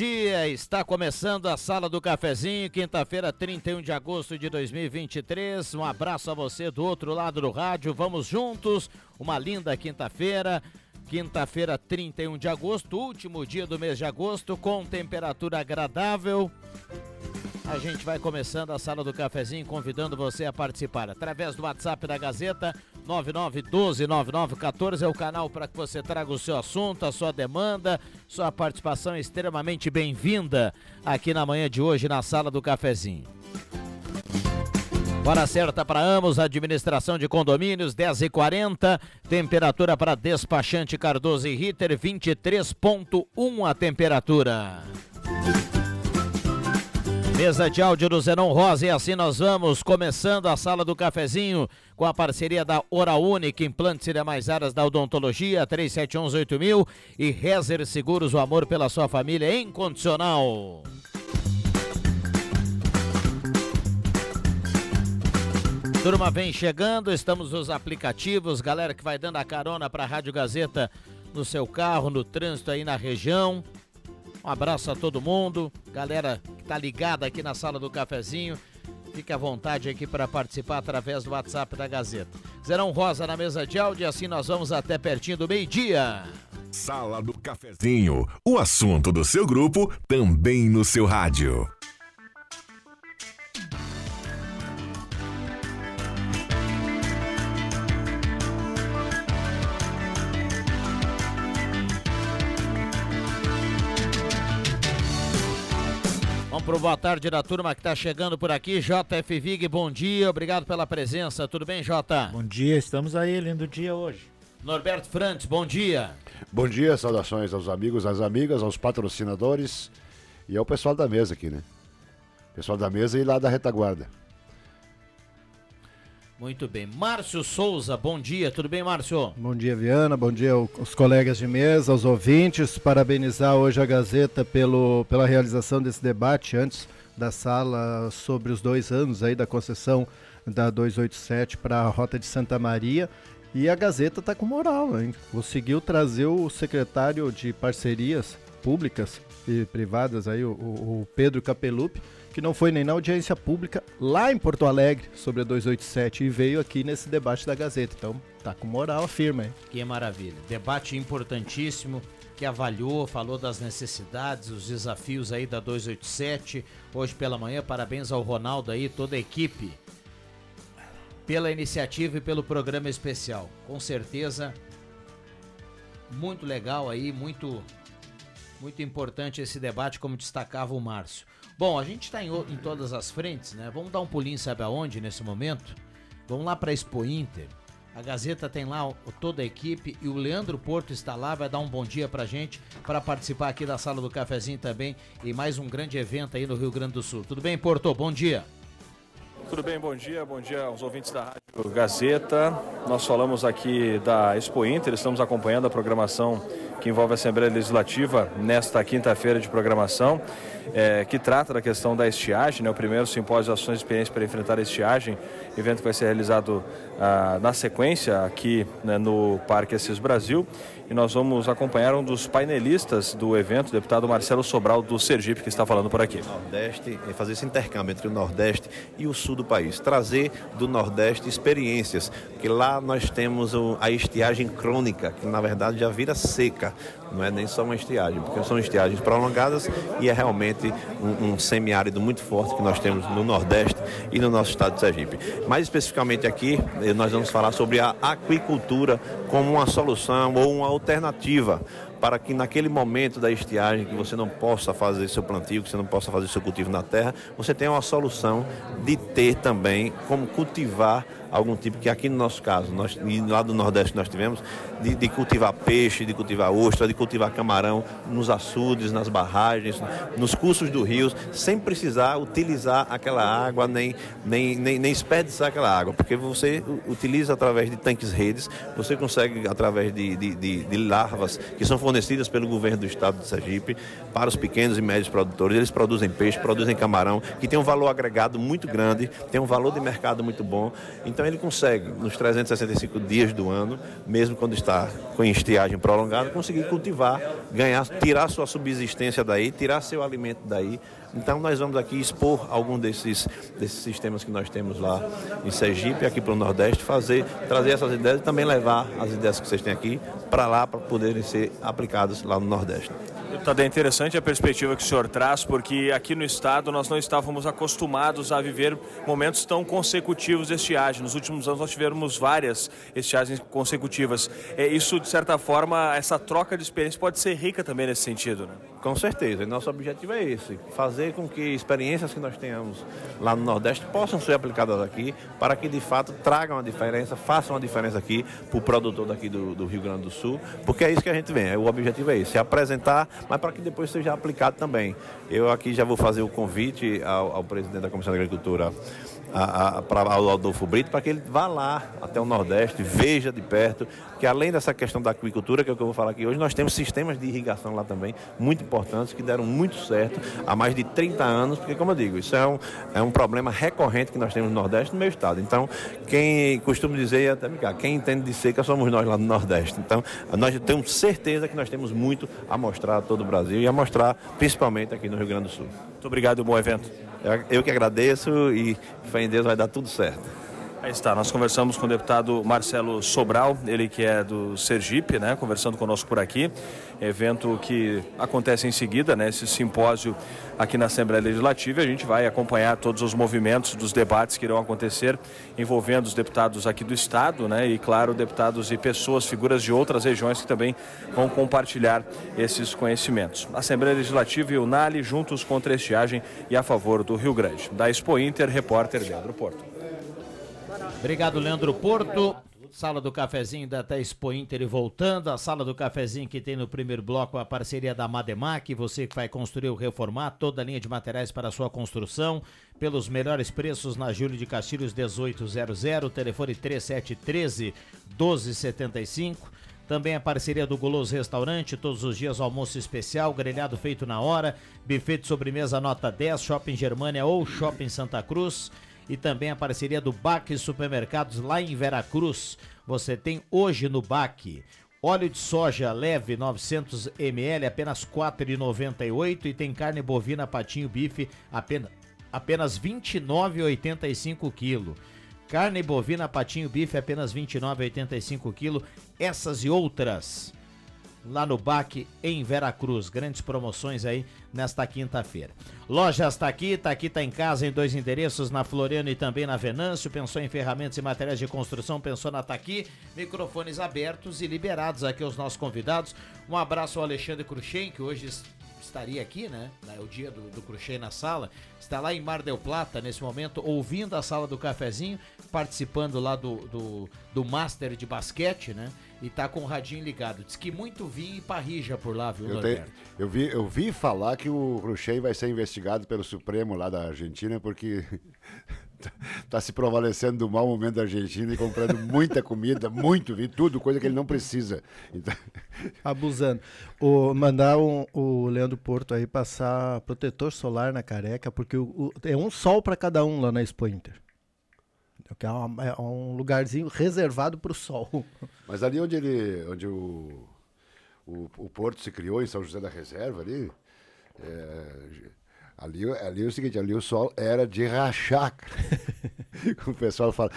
Dia. Está começando a Sala do Cafezinho, quinta-feira, 31 de agosto de 2023. Um abraço a você do outro lado do rádio. Vamos juntos. Uma linda quinta-feira. Quinta-feira, 31 de agosto, último dia do mês de agosto, com temperatura agradável. A gente vai começando a sala do cafezinho, convidando você a participar através do WhatsApp da Gazeta 99129914 é o canal para que você traga o seu assunto, a sua demanda, sua participação é extremamente bem-vinda aqui na manhã de hoje na sala do cafezinho. Hora certa para Amos, administração de condomínios, 10h40. Temperatura para despachante Cardoso e Ritter, 23,1 a temperatura. Mesa de áudio do Zenon Rosa e assim nós vamos começando a sala do cafezinho com a parceria da Hora Única, implantes e demais áreas da odontologia, 37118000 e Rezer Seguros, o amor pela sua família é incondicional. Turma vem chegando, estamos nos aplicativos, galera que vai dando a carona para a Rádio Gazeta no seu carro, no trânsito aí na região. Um abraço a todo mundo, galera tá ligada aqui na sala do cafezinho. Fique à vontade aqui para participar através do WhatsApp da Gazeta. Zerão Rosa na mesa de áudio e assim nós vamos até pertinho do meio-dia. Sala do Cafezinho, o assunto do seu grupo também no seu rádio. Pro boa tarde da turma que está chegando por aqui. JF Vig, bom dia, obrigado pela presença. Tudo bem, Jota? Bom dia, estamos aí, lindo dia hoje. Norberto Frantes, bom dia. Bom dia, saudações aos amigos, às amigas, aos patrocinadores e ao pessoal da mesa aqui, né? Pessoal da mesa e lá da retaguarda. Muito bem. Márcio Souza, bom dia. Tudo bem, Márcio? Bom dia, Viana. Bom dia aos colegas de mesa, aos ouvintes. Parabenizar hoje a Gazeta pelo, pela realização desse debate antes da sala sobre os dois anos aí da concessão da 287 para a Rota de Santa Maria. E a Gazeta está com moral, hein? Conseguiu trazer o secretário de parcerias públicas e privadas aí, o, o Pedro Capelupi, que não foi nem na audiência pública lá em Porto Alegre sobre a 287 e veio aqui nesse debate da Gazeta. Então, tá com moral a firma, hein? Que maravilha. Debate importantíssimo que avaliou, falou das necessidades, os desafios aí da 287. Hoje pela manhã, parabéns ao Ronaldo aí, toda a equipe pela iniciativa e pelo programa especial. Com certeza muito legal aí, muito muito importante esse debate, como destacava o Márcio. Bom, a gente está em, em, todas as frentes, né? Vamos dar um pulinho, sabe aonde, nesse momento? Vamos lá para a Expo Inter. A Gazeta tem lá o, toda a equipe e o Leandro Porto está lá, vai dar um bom dia pra gente, para participar aqui da sala do cafezinho também e mais um grande evento aí no Rio Grande do Sul. Tudo bem, Porto? Bom dia. Tudo bem, bom dia, bom dia aos ouvintes da Rádio Gazeta. Nós falamos aqui da Expo Inter, estamos acompanhando a programação que envolve a Assembleia Legislativa nesta quinta-feira de programação, é, que trata da questão da estiagem, né, o primeiro simpósio de ações de experiência para enfrentar a estiagem, evento que vai ser realizado ah, na sequência aqui né, no Parque Assis Brasil e nós vamos acompanhar um dos painelistas do evento, o deputado Marcelo Sobral do Sergipe, que está falando por aqui. Nordeste, fazer esse intercâmbio entre o Nordeste e o Sul do país, trazer do Nordeste experiências, que lá nós temos a estiagem crônica, que na verdade já vira seca, não é nem só uma estiagem, porque são estiagens prolongadas e é realmente um, um semiárido muito forte que nós temos no Nordeste e no nosso estado de Sergipe. Mais especificamente aqui, eh, nós vamos falar sobre a aquicultura como uma solução ou uma alternativa para que naquele momento da estiagem que você não possa fazer seu plantio, que você não possa fazer seu cultivo na terra, você tenha uma solução de ter também como cultivar algum tipo, que aqui no nosso caso, nós, e lá do Nordeste nós tivemos, de, de, cultivar peixe, de cultivar ostra, de cultivar camarão nos açudes, nas barragens, nos cursos do rio, sem precisar utilizar aquela água, nem, nem, nem, nem desperdiçar aquela água, porque você utiliza através de tanques redes, você consegue através de, de, de, de larvas que são fornecidas pelo governo do estado de Sergipe para os pequenos e médios produtores, eles produzem peixe, produzem camarão, que tem um valor agregado muito grande, tem um valor de mercado muito bom, então então ele consegue, nos 365 dias do ano, mesmo quando está com estiagem prolongada, conseguir cultivar, ganhar, tirar sua subsistência daí, tirar seu alimento daí. Então nós vamos aqui expor algum desses, desses sistemas que nós temos lá em Sergipe, aqui para o Nordeste, fazer, trazer essas ideias e também levar as ideias que vocês têm aqui para lá para poderem ser aplicadas lá no Nordeste. Deputado, é interessante a perspectiva que o senhor traz, porque aqui no Estado nós não estávamos acostumados a viver momentos tão consecutivos de estiagem. Nos últimos anos nós tivemos várias estiagens consecutivas. É, isso, de certa forma, essa troca de experiência pode ser rica também nesse sentido, né? Com certeza. Nosso objetivo é esse: fazer com que experiências que nós tenhamos lá no Nordeste possam ser aplicadas aqui, para que de fato tragam a diferença, façam a diferença aqui para o produtor daqui do, do Rio Grande do Sul, porque é isso que a gente vem. O objetivo é esse: é apresentar mas para que depois seja aplicado também. Eu aqui já vou fazer o convite ao, ao presidente da Comissão de Agricultura para o Adolfo Brito, para que ele vá lá até o Nordeste, veja de perto, que além dessa questão da aquicultura, que é o que eu vou falar aqui hoje, nós temos sistemas de irrigação lá também, muito importantes, que deram muito certo há mais de 30 anos, porque, como eu digo, isso é um, é um problema recorrente que nós temos no Nordeste no meu estado. Então, quem costuma dizer, até me quem entende de seca somos nós lá no Nordeste. Então, nós temos certeza que nós temos muito a mostrar a todo o Brasil e a mostrar principalmente aqui no Rio Grande do Sul. Muito obrigado bom evento. Eu que agradeço e fé em Deus vai dar tudo certo. Aí está, nós conversamos com o deputado Marcelo Sobral, ele que é do Sergipe, né, conversando conosco por aqui. Evento que acontece em seguida, né, esse simpósio aqui na Assembleia Legislativa. A gente vai acompanhar todos os movimentos dos debates que irão acontecer envolvendo os deputados aqui do Estado, né, e claro, deputados e pessoas, figuras de outras regiões que também vão compartilhar esses conhecimentos. Assembleia Legislativa e o NALI juntos contra a estiagem e a favor do Rio Grande. Da Expo Inter, repórter Leandro Porto. Obrigado, Leandro Porto. Sala do Cafezinho da até Expo Inter e voltando. A sala do cafezinho que tem no primeiro bloco a parceria da Mademac. Você que vai construir ou reformar toda a linha de materiais para a sua construção. Pelos melhores preços na Júlio de Castilhos 1800, telefone 3713 1275. Também a parceria do Goloso Restaurante, todos os dias almoço especial, grelhado feito na hora, buffet de sobremesa nota 10, Shopping Germânia ou Shopping Santa Cruz e também a parceria do BAC Supermercados lá em Veracruz. Você tem hoje no BAC óleo de soja leve 900 ml apenas R$ 4,98 e tem carne bovina patinho bife apenas apenas 29,85 kg. Carne bovina patinho bife apenas 29,85 kg. Essas e outras lá no BAC em Veracruz. Grandes promoções aí nesta quinta-feira. Lojas está aqui, aqui, está em casa em dois endereços, na Floriano e também na Venâncio. Pensou em ferramentas e materiais de construção, pensou na Taqui. Microfones abertos e liberados aqui aos nossos convidados. Um abraço ao Alexandre Cruxem, que hoje estaria aqui, né? É o dia do, do Cruxem na sala. Está lá em Mar del Plata nesse momento, ouvindo a sala do cafezinho, participando lá do, do, do Master de basquete, né? e tá com o radinho ligado. Diz que muito vinho e parrija por lá, viu, eu, tenho, eu vi Eu vi falar que o Cruxei vai ser investigado pelo Supremo lá da Argentina, porque tá se provalecendo do mau momento da Argentina e comprando muita comida, muito vinho, tudo, coisa que ele não precisa. Então... Abusando. O, mandar um, o Leandro Porto aí passar protetor solar na careca, porque o, o, é um sol para cada um lá na Expo Inter. Que é, uma- é um lugarzinho reservado para o sol. Mas ali onde ele, onde o, o, o porto se criou, em São José da Reserva, ali, é, ali, ali é o seguinte, ali o sol era de rachar. o pessoal fala,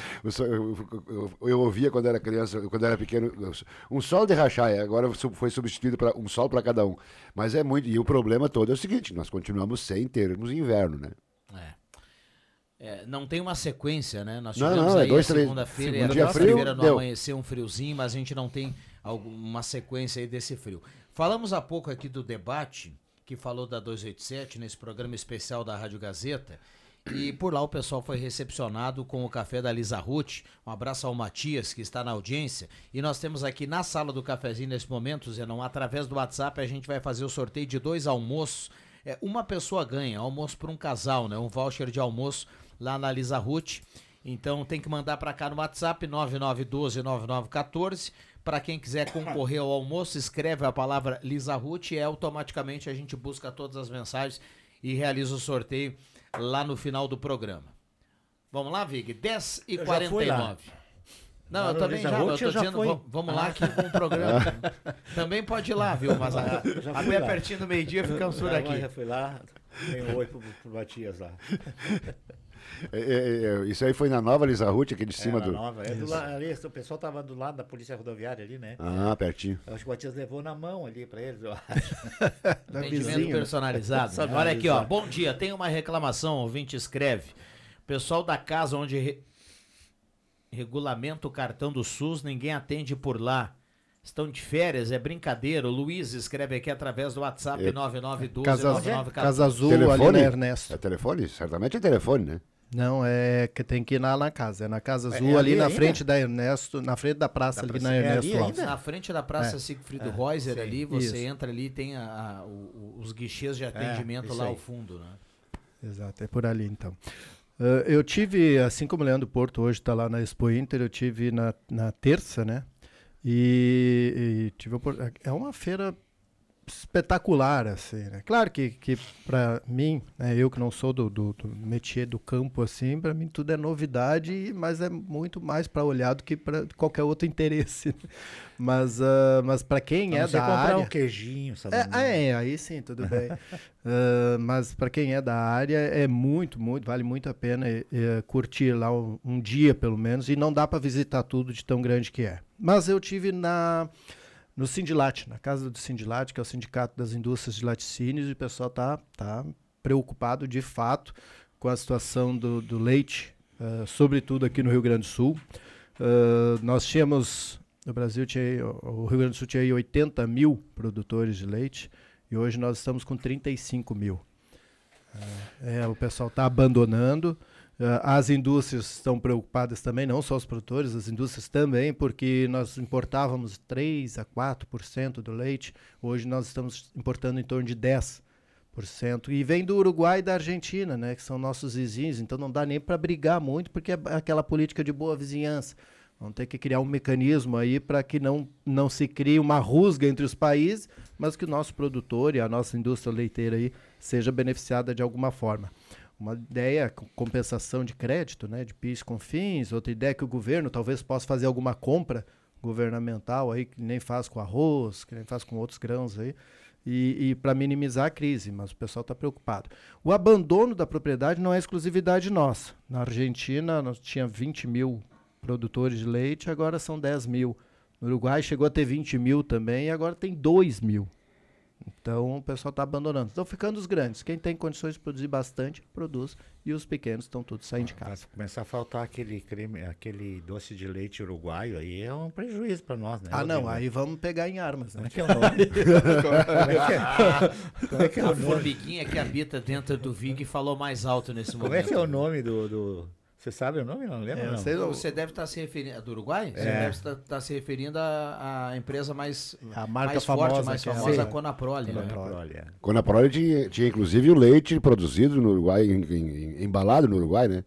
eu, ouvia quando era criança, quando era pequeno, um sol de rachar, é, agora foi substituído para um sol para cada um. Mas é muito, e o problema todo é o seguinte, nós continuamos sem termos inverno, né? É. É, não tem uma sequência, né? Nós Não, tivemos não, é aí dois, a três- segunda-feira e segunda a terça-feira frio, no deu. amanhecer um friozinho, mas a gente não tem alguma sequência aí desse frio. Falamos há pouco aqui do debate que falou da 287 nesse programa especial da Rádio Gazeta. E por lá o pessoal foi recepcionado com o café da Lisa Ruth. Um abraço ao Matias, que está na audiência. E nós temos aqui na sala do cafezinho nesse momento, Zenon, através do WhatsApp, a gente vai fazer o sorteio de dois almoços. É, uma pessoa ganha, almoço para um casal, né? Um voucher de almoço lá na Lisa Ruth. Então tem que mandar para cá no WhatsApp 99129914. Para quem quiser concorrer ao almoço, escreve a palavra Lisa Ruth e automaticamente a gente busca todas as mensagens e realiza o sorteio lá no final do programa. Vamos lá, Vig? 10 e Eu já fui lá. 49. Não, eu também já, eu tô já dizendo, vamos lá que com o programa. também pode ir lá, viu? Fui até lá. pertinho do meio-dia ficamos por aqui. Já fui lá, dei um oi pro, pro Matias lá. É, é, é, isso aí foi na Nova Lisa Ruth, aqui de cima é, na do... nova, é do la- ali, o pessoal tava do lado da polícia rodoviária ali, né? Ah, pertinho. Eu acho que o Matias levou na mão ali pra eles, eu acho. Atendimento né? personalizado. Personalizado. Olha aqui, ó. Bom dia. Tem uma reclamação, ouvinte escreve. Pessoal da casa onde re- regulamenta o cartão do SUS, ninguém atende por lá. Estão de férias, é brincadeira. O Luiz escreve aqui através do WhatsApp É. 9912 Casa, 9914. Casa Azul ali Telefone? na Ernesto. É telefone? Certamente é telefone, né? Não, é que tem que ir lá na casa. É na Casa É Azul, ali ali na ainda? frente da Ernesto, na frente da praça Da ali praça- na é ali Ernesto ainda? Na frente da Praça É. Siegfried Reuser sim. ali, você Isso. entra ali tem a- a- o- os guichês de atendimento isso lá aí. ao fundo, né? Exato, é por ali então. Ah, eu tive, assim como o Leandro Porto hoje está lá na Expo Inter, eu tive na, na terça, né? E, e tive é uma feira espetacular, assim, né? Claro que, que para mim, né, eu que não sou do, do, do métier do campo, assim, para mim tudo é novidade, mas é muito mais para olhar do que para qualquer outro interesse. né? Mas, ah, mas para quem é da comprar área... um queijinho, sabe? É, ah, é, aí sim, tudo bem. Ah, mas para quem é da área, é muito, muito, vale muito a pena eh, curtir lá um, um dia, pelo menos, e não dá para visitar tudo de tão grande que é. Mas eu tive na no Sindilat, na casa do Sindilat, que é o Sindicato das Indústrias de Laticínios, e o pessoal tá, tá preocupado de fato com a situação do, do leite, ah, sobretudo aqui no Rio Grande do Sul. Ah, nós tínhamos, no Brasil, tinha, o Rio Grande do Sul tinha aí 80 mil produtores de leite, e hoje nós estamos com 35 mil. É, é, o pessoal está abandonando. Ah, as indústrias estão preocupadas também, não só os produtores, as indústrias também, porque nós importávamos 3 a 4% do leite, hoje nós estamos importando em torno de 10%. E vem do Uruguai e da Argentina, né, que são nossos vizinhos, então não dá nem para brigar muito, porque é aquela política de boa vizinhança. Vamos ter que criar um mecanismo aí para que não, não se crie uma rusga entre os países, mas que o nosso produtor e a nossa indústria leiteira aí seja beneficiada de alguma forma. Uma ideia, com compensação de crédito, né, de PIS com fins, outra ideia que o governo talvez possa fazer alguma compra governamental aí, que nem faz com arroz, que nem faz com outros grãos aí, e, e para minimizar a crise, mas o pessoal está preocupado. O abandono da propriedade não é exclusividade nossa. Na Argentina, nós tinha 20 mil produtores de leite, agora são 10 mil. No Uruguai chegou a ter 20 mil também, e agora tem 2 mil. Então o pessoal está abandonando. Estão ficando os grandes. Quem tem condições de produzir bastante, produz. E os pequenos estão todos saindo de casa. Se começar a faltar aquele creme, aquele doce de leite uruguaio, aí é um prejuízo para nós, né? Ah, não, Rodrigo? aí vamos pegar em armas, Como né? é que é o nome? Como é que é, como é, é A o nome? formiguinha que habita dentro do Vig falou mais alto nesse Como momento. é que é o nome do. do... Você sabe o nome? Não lembra? É, não? sei- Você deve estar se referindo. Do Uruguai? Você É. deve estar, estar se referindo à, à empresa mais, A marca mais famosa forte, mais que é a- famosa. Conaprole, né? Conaprole, olha. Quando a Prole tinha, tinha inclusive o leite produzido no Uruguai, em- em- em- embalado no Uruguai, né?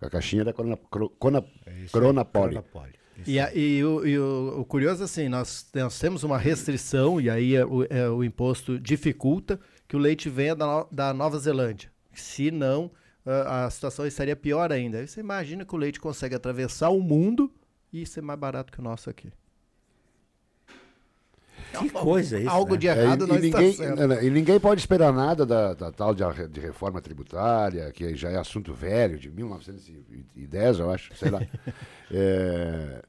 A caixinha da Cona, Cro- Cona, É isso aí, Cronapole. Cronapole. Isso E, a- e o, e o- o curioso assim, nós, nós temos uma restrição, e aí é o, é, o imposto dificulta que o leite venha da, da Nova Zelândia. Se não, a, situação estaria pior ainda. Aí você imagina que o leite consegue atravessar o mundo e ser mais barato que o nosso aqui. Que coisa isso, Algo né? de errado É, não e, está ninguém, não, e ninguém pode esperar nada da, da tal de, de reforma tributária, que já é assunto velho, de 1910, eu acho, sei lá. É,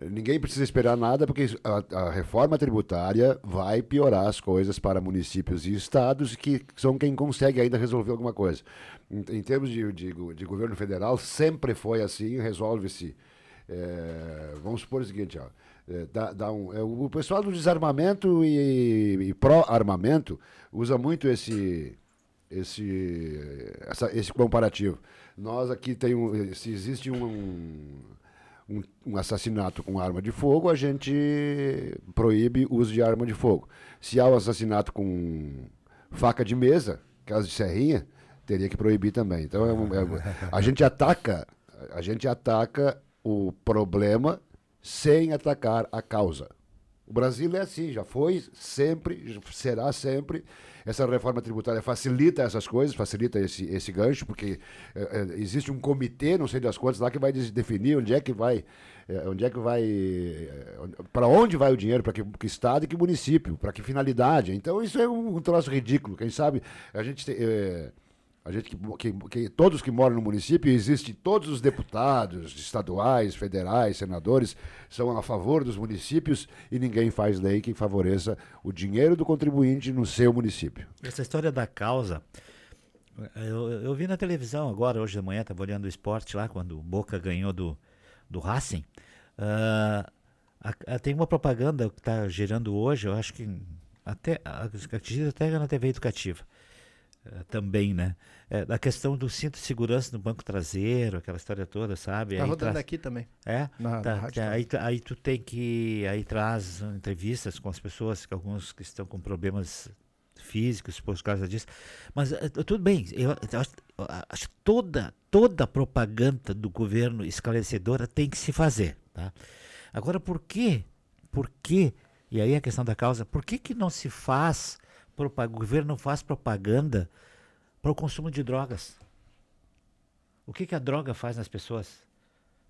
ninguém precisa esperar nada, porque a, a reforma tributária vai piorar as coisas para municípios e estados, que são quem consegue ainda resolver alguma coisa. Em, em termos de, de de governo federal, sempre foi assim, resolve-se. É, vamos supor o seguinte, ó, é, dá, dá um, é, o pessoal do desarmamento e, e pró-armamento usa muito esse, esse, essa- esse comparativo. Nós aqui tem um, se existe um, um, um assassinato com arma de fogo, a gente proíbe o uso de arma de fogo. Se há um assassinato com faca de mesa, caso de serrinha, teria que proibir também. Então é um- é um- a gente ataca, a gente ataca o problema sem atacar a causa. O Brasil é assim, já foi sempre, será sempre. Essa reforma tributária facilita essas coisas, facilita esse, esse gancho, porque eh, existe um comitê, não sei das quantas, lá que vai definir onde é que vai, eh, onde é que vai, para onde vai o dinheiro, para que, que estado e que município, para que finalidade. Então isso é um, um troço ridículo. Quem sabe a gente eh, a gente que, que, que todos que moram no município, existe todos os deputados estaduais, federais, senadores são a favor dos municípios e ninguém faz lei que favoreça o dinheiro do contribuinte no seu município. Essa história da causa. Eu, eu vi na televisão agora, hoje de manhã, estava olhando o esporte lá, quando o Boca ganhou do, do Racing. Ah, a- a- tem uma propaganda que está gerando hoje, eu acho que até, a- acredito até na TV educativa. Ah, também, né? É, da questão do cinto de segurança no banco traseiro, aquela história toda, sabe? Tá Aí rodando traz- aqui também. é? Na- Tá, na também. aí, aí tu tem que. Aí traz entrevistas com as pessoas, que alguns que estão com problemas físicos por causa disso. Mas eh, tudo bem, eu, eu acho, eu acho toda, toda propaganda do governo esclarecedora tem que se fazer. Tá? Agora, por que? Por que? E aí a questão da causa, por que, que não se faz, o governo faz propaganda para o consumo de drogas? O que, que a droga faz nas pessoas?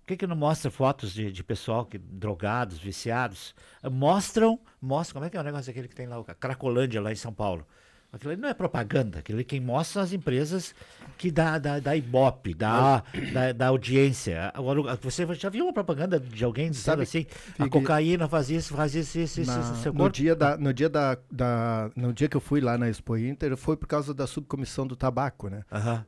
Por que, que não mostra fotos de, de pessoal que, drogados, viciados? Mostram, mostram, como é que é o negócio aquele que tem lá, o Cracolândia, lá em São Paulo? Aquilo ali não é propaganda, aquilo ali quem mostra são as empresas que dá, dá, dá ibope, dá, dá, dá audiência. Agora, você já viu uma propaganda de alguém dizendo Sabe, assim, a cocaína faz isso, faz isso, isso, isso, isso, seu no corpo? dia da, no dia da, da- no dia que eu fui lá na Expo Inter foi por causa da subcomissão do tabaco, né?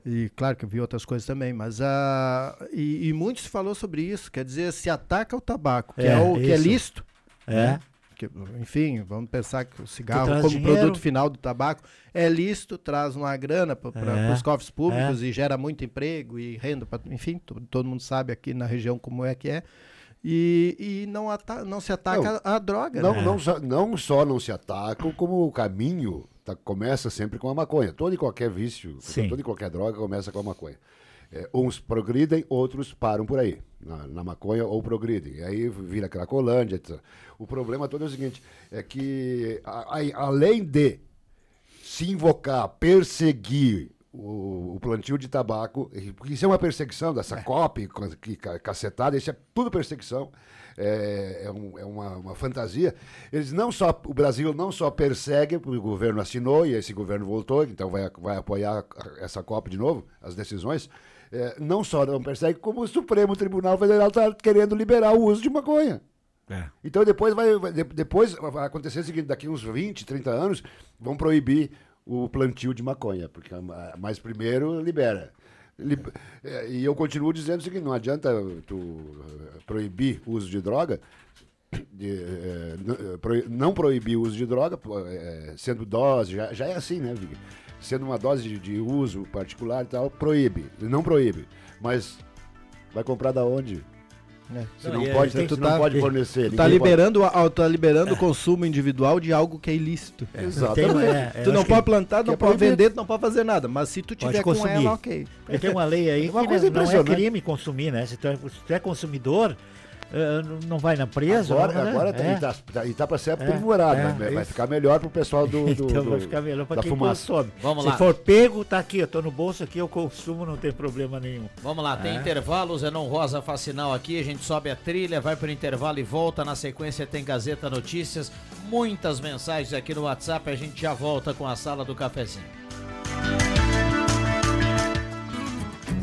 E claro que eu vi outras coisas também, mas a e, e muito se falou sobre isso, quer dizer, se ataca o tabaco, que é, É, o que é lícito, É. né? Que, enfim, vamos pensar que o cigarro como dinheiro. produto final do tabaco é lícito, traz uma grana para É, os cofres públicos e gera muito emprego e renda, pra, enfim, to- todo mundo sabe aqui na região como é que é. E, e não, ata não se ataca a, a droga, Não, né? não, só, não só não se atacam, como o caminho tá- começa sempre com a maconha. Todo e qualquer vício, Sim. toda e qualquer droga começa com a maconha. É, uns progridem, outros param por aí, na, na maconha ou progridem. E aí vira cracolândia, etc. O problema todo é o seguinte, é que a- a- além de se invocar, perseguir o, o plantio de tabaco, porque isso é uma perseguição dessa COP, co- que ca- cacetada, isso é tudo perseguição, é, é um- é uma, uma fantasia. Eles não só, o Brasil não só persegue, porque o governo assinou e esse governo voltou, então vai, vai apoiar essa COP de novo, as decisões, é, não só não persegue, como o Supremo Tribunal Federal está querendo liberar o uso de maconha. É. Então depois vai, vai- de- depois vai acontecer o seguinte, daqui uns 20, 30 anos, vão proibir o plantio de maconha, porque mas primeiro libera. Li- eh, E eu continuo dizendo o seguinte, não adianta tu eh, proibir o uso de droga, de, eh, eh, não proibir o uso de droga, sendo dose, já, já é assim, né, Vig? Sendo uma dose de, de uso particular e tal, proíbe, não proíbe. Mas vai comprar da onde? É. Se Não, não, é- pode, tem- tu tu não tá- pode fornecer. Tu tá ninguém pode- liberando, a- tá liberando o consumo individual de algo que é ilícito. Exatamente. Tem- é, tu não pode plantar, não é pode vender, tu não pode fazer nada. Mas se tu tiver com consumir. ela, ok. Porque tem uma lei aí É uma que coisa não é impressionante. crime consumir, né? Se tu é, se tu é consumidor, uh, não vai na presa? Agora, não, né? agora tá, é. e tá, tá, e tá para ser aprimorado. é, vai, é vai isso. ficar melhor pro pessoal do, do, então do- vai ficar melhor pra da quem fumaça. consome. Vamos Se lá. for pego, tá aqui, eu tô no bolso aqui, eu consumo, não tem problema nenhum. Vamos lá, tem É. intervalo, Zenon Rosa faz sinal aqui, a gente sobe a trilha, vai pro intervalo e volta. Na sequência tem Gazeta Notícias, muitas mensagens aqui no WhatsApp, a gente já volta com a sala do cafezinho.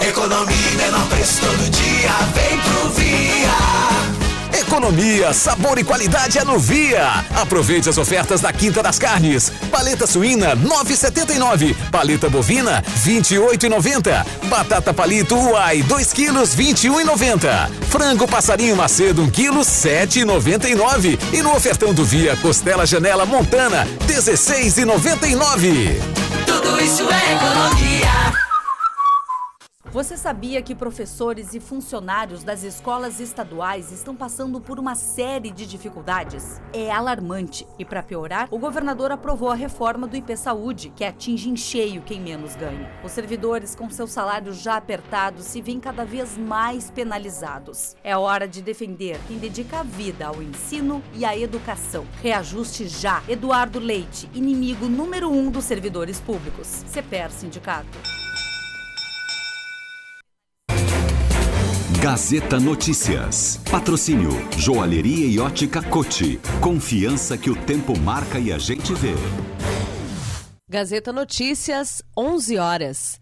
Economia e menor preço todo dia, vem pro Via. Economia, sabor e qualidade é no Via. Aproveite as ofertas da Quinta das Carnes. Paleta suína 9,79. Paleta bovina 28,90. Batata palito Uai 2 quilos 21,90. Frango passarinho macedo 1 quilo 7,99. E no ofertão do Via costela janela montana 16,99. Tudo isso é economia. Você sabia que professores e funcionários das escolas estaduais estão passando por uma série de dificuldades? É alarmante. E para piorar, o governador aprovou a reforma do IP Saúde, que atinge em cheio quem menos ganha. Os servidores, com seus salários já apertados, se veem cada vez mais penalizados. É hora de defender quem dedica a vida ao ensino e à educação. Reajuste já. Eduardo Leite, inimigo número um dos servidores públicos. CPER Sindicato. Gazeta Notícias. Patrocínio Joalheria e Ótica Cote. Confiança que o tempo marca e a gente vê. Gazeta Notícias, 11 horas.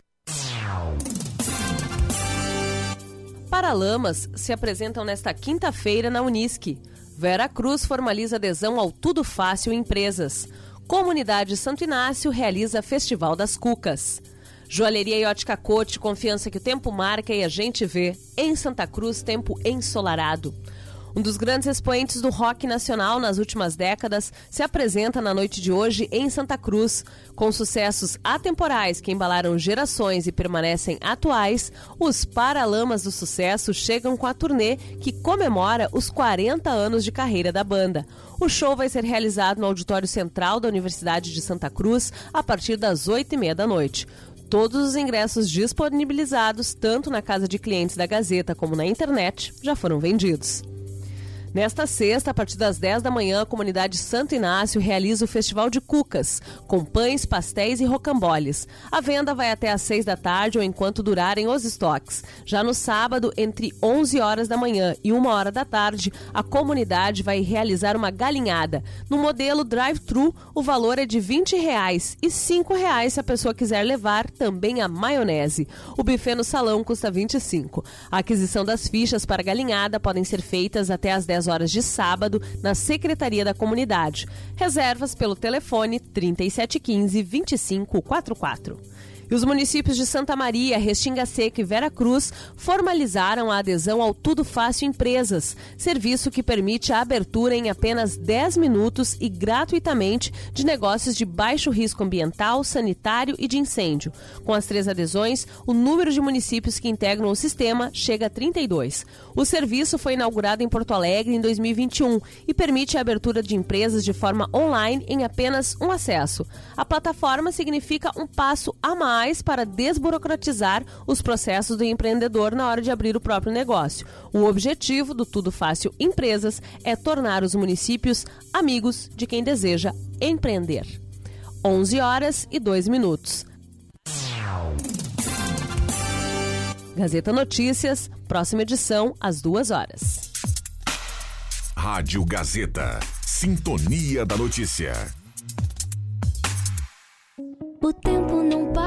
Paralamas se apresentam nesta quinta-feira na Unisque. Vera Cruz formaliza adesão ao Tudo Fácil Empresas. Comunidade Santo Inácio realiza Festival das Cucas. Joalheria e ótica Cote, confiança que o tempo marca e a gente vê. Em Santa Cruz, tempo ensolarado. Um dos grandes expoentes do rock nacional nas últimas décadas se apresenta na noite de hoje em Santa Cruz. Com sucessos atemporais que embalaram gerações e permanecem atuais, os Paralamas do Sucesso chegam com a turnê que comemora os 40 anos de carreira da banda. O show vai ser realizado no Auditório Central da Universidade de Santa Cruz a partir das 8h30 da noite. Todos os ingressos disponibilizados, tanto na casa de clientes da Gazeta como na internet, já foram vendidos. Nesta sexta, a partir das 10 da manhã, a comunidade Santo Inácio realiza o Festival de Cucas, com pães, pastéis e rocamboles. A venda vai até às 6 da tarde ou enquanto durarem os estoques. Já no sábado, entre 11 horas da manhã e 1 hora da tarde, a comunidade vai realizar uma galinhada. No modelo drive-thru, o valor é de 20 reais e 5 reais se a pessoa quiser levar também a maionese. O buffet no salão custa R$ 25. A aquisição das fichas para a galinhada podem ser feitas até às 10 horas de sábado na Secretaria da Comunidade. Reservas pelo telefone 3715 2544. E os municípios de Santa Maria, Restinga Seca e Vera Cruz formalizaram a adesão ao Tudo Fácil Empresas, serviço que permite a abertura em apenas 10 minutos e gratuitamente de negócios de baixo risco ambiental, sanitário e de incêndio. Com as três adesões, o número de municípios que integram o sistema chega a 32. O serviço foi inaugurado em Porto Alegre em 2021 e permite a abertura de empresas de forma online em apenas um acesso. A plataforma significa um passo a mais para desburocratizar os processos do empreendedor na hora de abrir o próprio negócio. O objetivo do Tudo Fácil Empresas é tornar os municípios amigos de quem deseja empreender. 11 horas e 2 minutos. Gazeta Notícias, próxima edição às 2 horas. Rádio Gazeta. Sintonia da Notícia. O tempo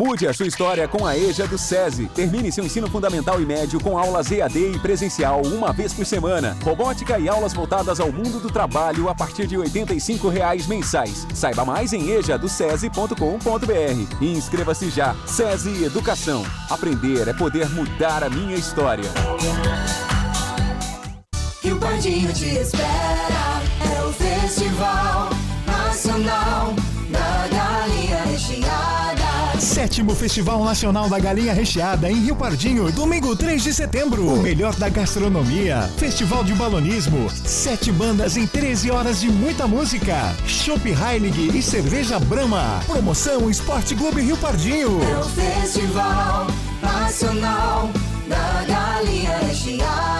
Mude a sua história com a EJA do SESI. Termine seu ensino fundamental e médio com aulas EAD e presencial uma vez por semana. Robótica e aulas voltadas ao mundo do trabalho a partir de 85 reais mensais. Saiba mais em ejadocese.com.br e inscreva-se já. SESI Educação. Aprender é poder mudar a minha história. Rio Pardinho te espera, é o Festival Nacional Sétimo Festival Nacional da Galinha Recheada em Rio Pardinho, domingo 3 de setembro. O melhor da gastronomia, festival de balonismo, sete bandas em 13 horas de muita música, Chopp Heilig e cerveja Brahma. Promoção Esporte Clube Rio Pardinho. É o Festival Nacional da Galinha Recheada.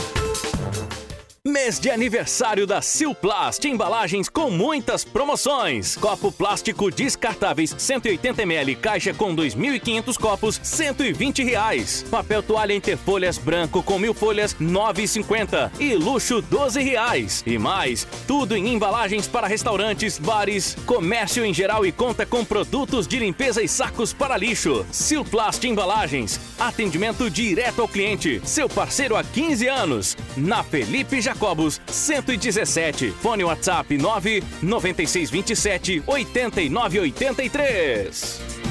Mês de aniversário da Silplast, embalagens com muitas promoções. Copo plástico descartáveis 180ml, caixa com 2.500 copos, 120 reais. Papel toalha interfolhas branco com mil folhas, 9,50 e luxo 12 reais. E mais, tudo em embalagens para restaurantes, bares, comércio em geral e conta com produtos de limpeza e sacos para lixo. Silplast Embalagens, atendimento direto ao cliente, seu parceiro há 15 anos. Na Felipe Jacobos, 117. Fone WhatsApp 99627 8983.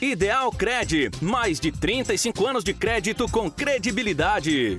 Ideal Cred, mais de 35 anos de crédito com credibilidade.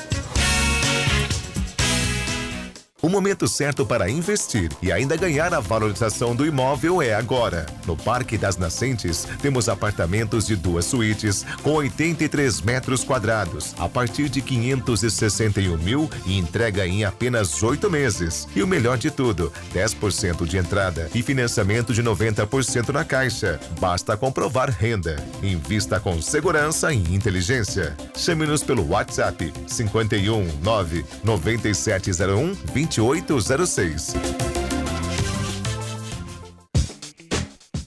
O momento certo para investir e ainda ganhar a valorização do imóvel é agora. No Parque das Nascentes, temos apartamentos de duas suítes com 83 metros quadrados, a partir de 561 mil e entrega em apenas oito meses. E o melhor de tudo, 10% de entrada e financiamento de 90% na caixa. Basta comprovar renda. Invista com segurança e inteligência. Chame-nos pelo WhatsApp 51 9 9701 2806.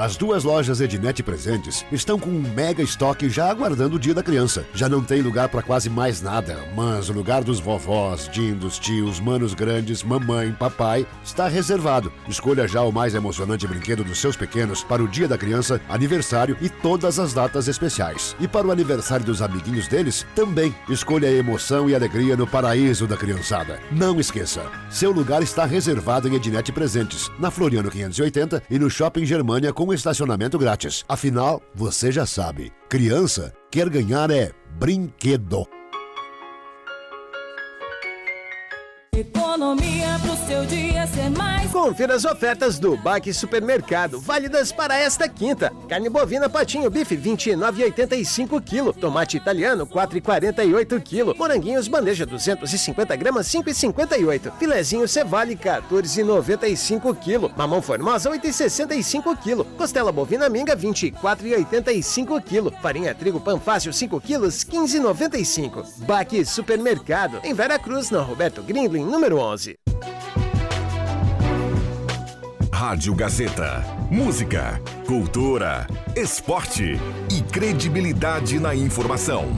As duas lojas Ednet Presentes estão com um mega estoque já aguardando o dia da criança. Já não tem lugar para quase mais nada, mas o lugar dos vovós, dindos, tios, manos grandes, mamãe, papai está reservado. Escolha já o mais emocionante brinquedo dos seus pequenos para o dia da criança, aniversário e todas as datas especiais. E para o aniversário dos amiguinhos deles, também. Escolha a emoção e alegria no paraíso da criançada. Não esqueça, seu lugar está reservado em Ednet Presentes, na Floriano 580 e no Shopping Germania com estacionamento grátis. Afinal, você já sabe, criança quer ganhar é brinquedo. Economia pro seu dia. Confira as ofertas do Baque Supermercado, válidas para esta quinta. Carne bovina patinho bife 29,85 kg. Tomate italiano 4,48 kg. Moranguinhos bandeja 250 gramas 5,58. Filezinho cevale 14,95 kg. Mamão formosa 8,65 kg. Costela bovina minga 24,85 kg. Farinha trigo panfácil 5 kg 15,95. Baque Supermercado em Vera Cruz, na Roberto Grindlin, número 11. Rádio Gazeta. Música, cultura, esporte e credibilidade na informação.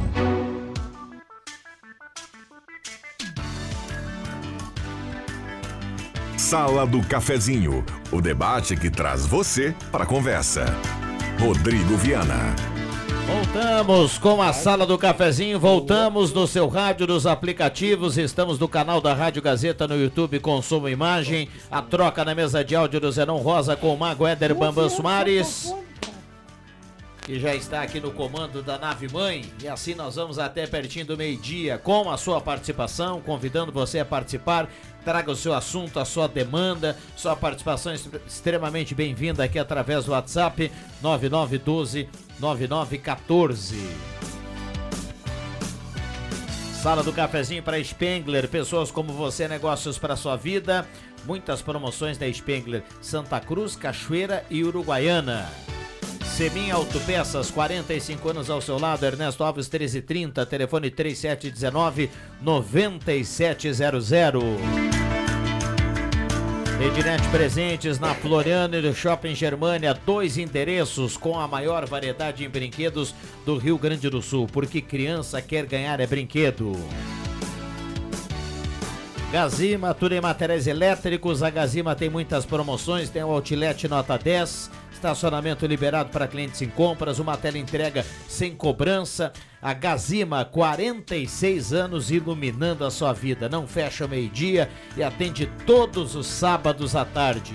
Sala do Cafezinho, o debate que traz você para a conversa. Rodrigo Viana. Voltamos com a sala do cafezinho, voltamos no seu rádio, nos aplicativos, estamos no canal da Rádio Gazeta no YouTube Consumo Imagem, a troca na mesa de áudio do Zenon Rosa com o Mago Éder Bambam Soares, que já está aqui no comando da nave mãe, e assim nós vamos até pertinho do meio-dia com a sua participação, convidando você a participar, traga o seu assunto, a sua demanda, sua participação é extremamente bem-vinda aqui através do WhatsApp 9912 9914. Sala do cafezinho para Spengler, pessoas como você, negócios para sua vida. Muitas promoções da Spengler, Santa Cruz, Cachoeira e Uruguaiana. Semin Autopeças, 45 anos ao seu lado, Ernesto Alves 1330, telefone 3719 9700. Ednet Presentes na Floriano e no Shopping Germania, dois endereços com a maior variedade em brinquedos do Rio Grande do Sul, porque criança quer ganhar é brinquedo. Gazima, tudo em materiais elétricos. A Gazima tem muitas promoções, tem o Outlet Nota 10, estacionamento liberado para clientes em compras, uma tela entrega sem cobrança. A Gazima, 46 anos iluminando a sua vida. Não fecha meio-dia e atende todos os sábados à tarde.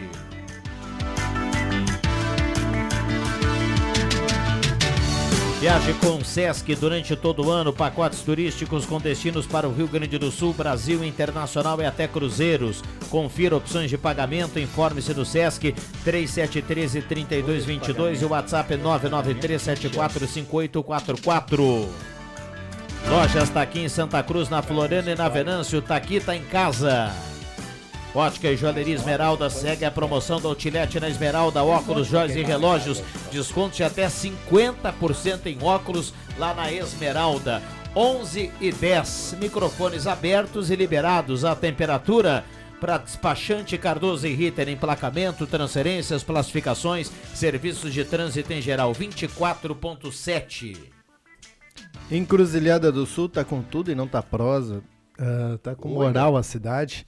Viaje com o Sesc durante todo o ano, pacotes turísticos com destinos para o Rio Grande do Sul, Brasil, Internacional e até cruzeiros. Confira opções de pagamento, informe-se no Sesc 3713-3222 e o WhatsApp 993745844. Lojas Taqui em Santa Cruz, na Floriana e na Venâncio. Taqui tá em casa. Ótica e Joalheria Esmeralda segue a promoção da Outlet na Esmeralda, óculos, joias e relógios. Desconto de até 50% em óculos lá na Esmeralda. 11 e 10. Microfones abertos e liberados. A temperatura para despachante Cardoso e Ritter, emplacamento, transferências, classificações, serviços de trânsito em geral, 24.7. Encruzilhada do Sul tá com tudo e não tá prosa. Uh, tá com moral a cidade.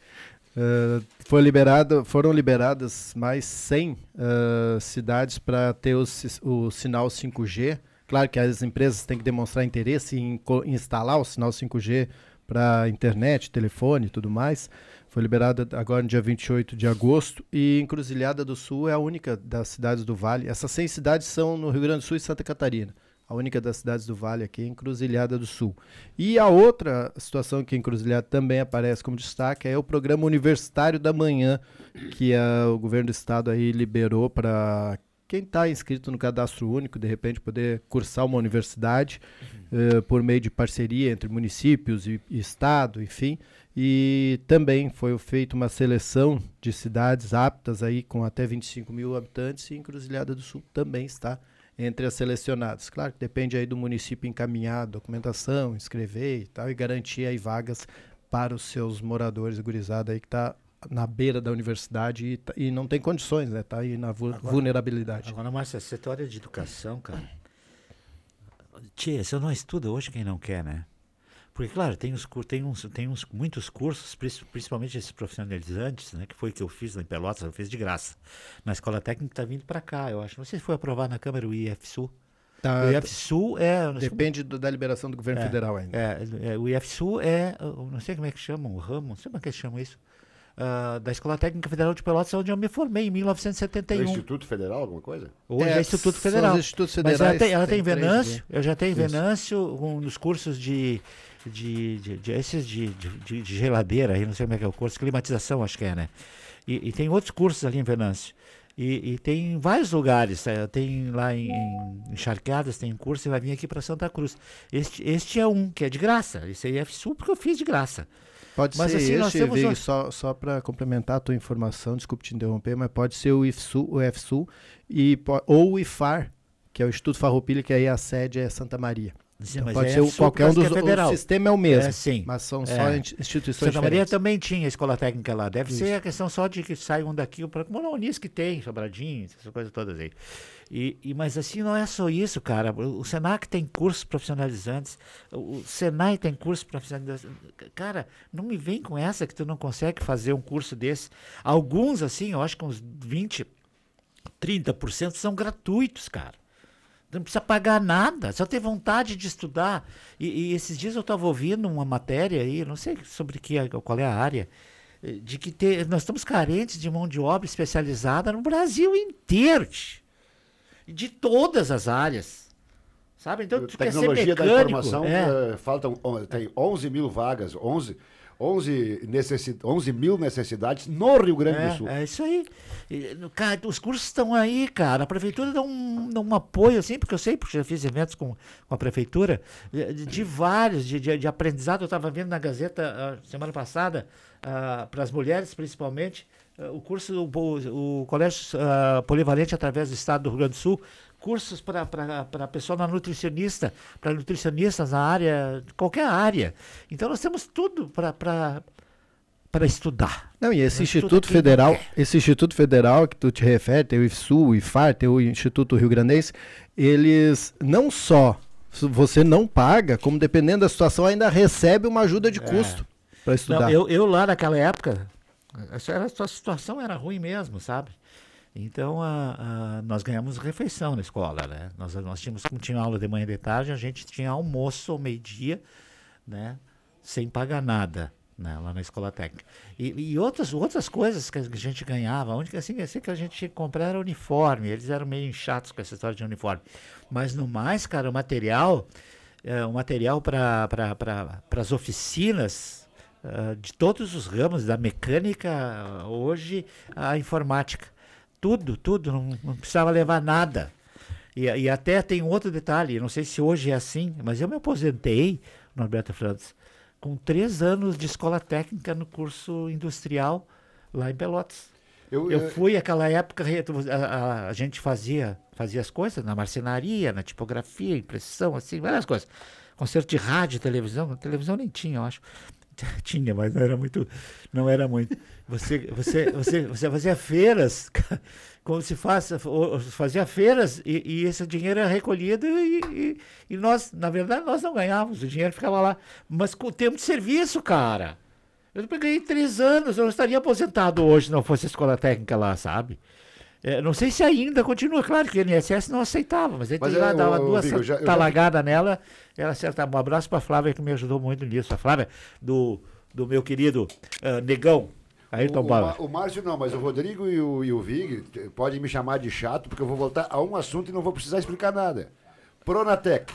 Uh, foi liberado, foram liberadas mais 100 uh, cidades para ter o, o, sinal 5G. Claro que as empresas têm que demonstrar interesse em, em instalar o sinal 5G para internet, telefone e tudo mais. Foi liberada agora no dia 28 de agosto e Encruzilhada do Sul é a única das cidades do Vale. Essas 100 cidades são no Rio Grande do Sul e Santa Catarina a única das cidades do Vale aqui, Encruzilhada do Sul. E a outra situação que Encruzilhada também aparece como destaque é o programa universitário da manhã, que a, o governo do estado aí liberou para quem está inscrito no cadastro único, de repente poder cursar uma universidade uhum. uh, por meio de parceria entre municípios e, e estado, enfim. E também foi feita uma seleção de cidades aptas aí com até 25 mil habitantes e Encruzilhada do Sul também está entre as selecionadas. Claro que depende aí do município encaminhar a documentação, inscrever e tal, e garantir aí vagas para os seus moradores, gurizada aí que está na beira da universidade e, tá- e não tem condições, né? Tá aí na vu- vulnerabilidade. Agora, Márcia, história de educação, cara. Tia, você não estuda hoje quem não quer, né? Porque, claro, tem, os, cur- tem, uns, tem uns, muitos cursos, principalmente esses profissionalizantes, né? Que foi que eu fiz lá em Pelotas, eu fiz de graça. Na escola técnica está vindo para cá, eu acho. Não sei se foi aprovado na Câmara o IFSU. Tá- o IFSU é. como- Depende do- da liberação do governo é, federal ainda. É, é, o IFSU é, não sei como é que chamam, o ramo, não sei como é que chamam isso, ah, da Escola Técnica Federal de Pelotas, onde eu me formei em 1971. Do Instituto Federal, alguma coisa? Hoje é, É, Instituto são Federal. os institutos Mas ela federais, tem, ela tem tem três Venâncio, eu já tenho Isso. Venâncio, um dos cursos de, de, de, de- esses de, de, de- de geladeira, aí não sei como é que é o curso, climatização acho que é, né? E, e tem outros cursos ali em Venâncio. E, e tem em vários lugares, eh, tem lá em, em Encharcadas, tem curso, e vai vir aqui para Santa Cruz. Este, este é um, que é de graça. Esse aí é porque eu fiz de graça. Pode Mas ser assim, nós este, temos Vig, só, só para complementar a tua informação, desculpe te interromper, mas pode ser o IFSU, o FSU e, ou o IFAR, que é o Instituto Farroupilha, que aí a sede é Santa Maria. Sim, Então pode é ser qualquer um dos é federal. O sistema é o mesmo, É, sim. mas são É. só in- instituições Santa Maria também tinha escola técnica lá. Deve ser Isso. a questão só de que sai um daqui, como na Unis que tem, Sobradinho, essas coisas todas aí. E, e- mas assim, não é só isso, cara. O, Senac tem cursos profissionalizantes, o, o Senai tem cursos profissionalizantes. Cara, não me vem com essa que tu não consegue fazer um curso desse. Alguns, assim, eu acho que uns 20, 30% são gratuitos, cara. Não precisa pagar nada, só ter vontade de estudar. E, e esses dias eu estava ouvindo uma matéria aí, não sei sobre que, qual é a área, eh, de que ter, nós estamos carentes de mão de obra especializada no Brasil inteiro. De todas as áreas. Sabe? Então, tu quer ser Tecnologia da mecânico. informação, é. eh, faltam, tem 11 mil vagas, 11, 11, necessi 11 mil necessidades no Rio Grande do Sul. É, é isso aí. E, Cara, os cursos estão aí, cara. A prefeitura dá um, dá um apoio, assim, porque eu sei, porque já fiz eventos com, com a prefeitura, de, de vários, de, de, de aprendizado. Eu estava vendo na Gazeta ah, semana passada, para as mulheres principalmente, ah, o curso, o, o, Colégio ah, Polivalente através do Estado do Rio Grande do Sul, cursos para pessoal na nutricionista, para nutricionistas na área, qualquer área. Então nós temos tudo para para estudar. Não, e esse Instituto Federal, quer. esse Instituto Federal que tu te refere, tem o IFSU, o IFAR, tem o Instituto Rio Grandense, eles não só você não paga, como dependendo da situação ainda recebe uma ajuda de É. custo para estudar. Não, eu, eu lá naquela época, a situação era ruim mesmo, sabe? Então a, a- nós ganhamos refeição na escola, né? Nós, nós tínhamos, como tinha aula de manhã e de tarde, a gente tinha almoço ao meio-dia, né? Sem pagar nada. Né, lá na escola técnica. E, e outras, outras coisas que a gente ganhava, única assim, assim que a gente comprar era uniforme. Eles eram meio chatos com essa história de uniforme. Mas no mais, cara, o material, é, o material para pra, as oficinas ah, de todos os ramos, da mecânica, hoje, a informática. Tudo, tudo, não, não precisava levar nada. E, e até tem outro detalhe, não sei se hoje é assim, mas eu me aposentei, Norberto Francis, com três anos de escola técnica no curso industrial lá em Pelotas. Eu- Eu, eu- fui aquela época, a, a- a gente fazia, fazia as coisas na marcenaria, na tipografia, impressão, assim, várias coisas. Concerto de rádio, televisão, televisão nem tinha, eu acho. Tinha, mas não era muito, não era muito. Você, você, você, você fazia feiras, como se faz, o- fazia feiras e, e esse dinheiro era recolhido e, e, e nós, na verdade, nós não ganhávamos, o dinheiro ficava lá. Mas com o tempo de serviço, cara. Eu peguei três anos, eu não estaria aposentado hoje se não fosse a escola técnica lá, sabe? É, não sei se ainda continua, claro que o INSS não aceitava, mas ele Mas lá, é, dava duas Vigo, eu já- eu já- talagadas nela, ela acertava. Um abraço para a Flávia que me ajudou muito nisso. A Flávia, do, do meu querido ah, Negão, Ayrton o, o, o Márcio não, mas o Rodrigo e o, e o Vig podem me chamar de chato, porque eu vou voltar a um assunto e não vou precisar explicar nada. Pronatec.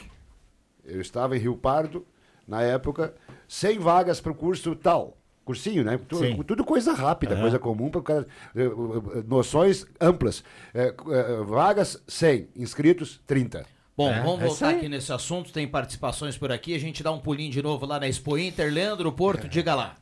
Eu estava em Rio Pardo, na época, 100 vagas para o curso tal. Cursinho, né? Sim. Tudo coisa rápida, Aham. coisa comum, para o cara, eh, eh, noções amplas. Eh, eh, vagas, 100. Inscritos, 30. Bom, É, vamos é voltar aqui nesse assunto. Tem participações por aqui. A gente dá um pulinho de novo lá na Expo Inter. Leandro Porto, diga lá.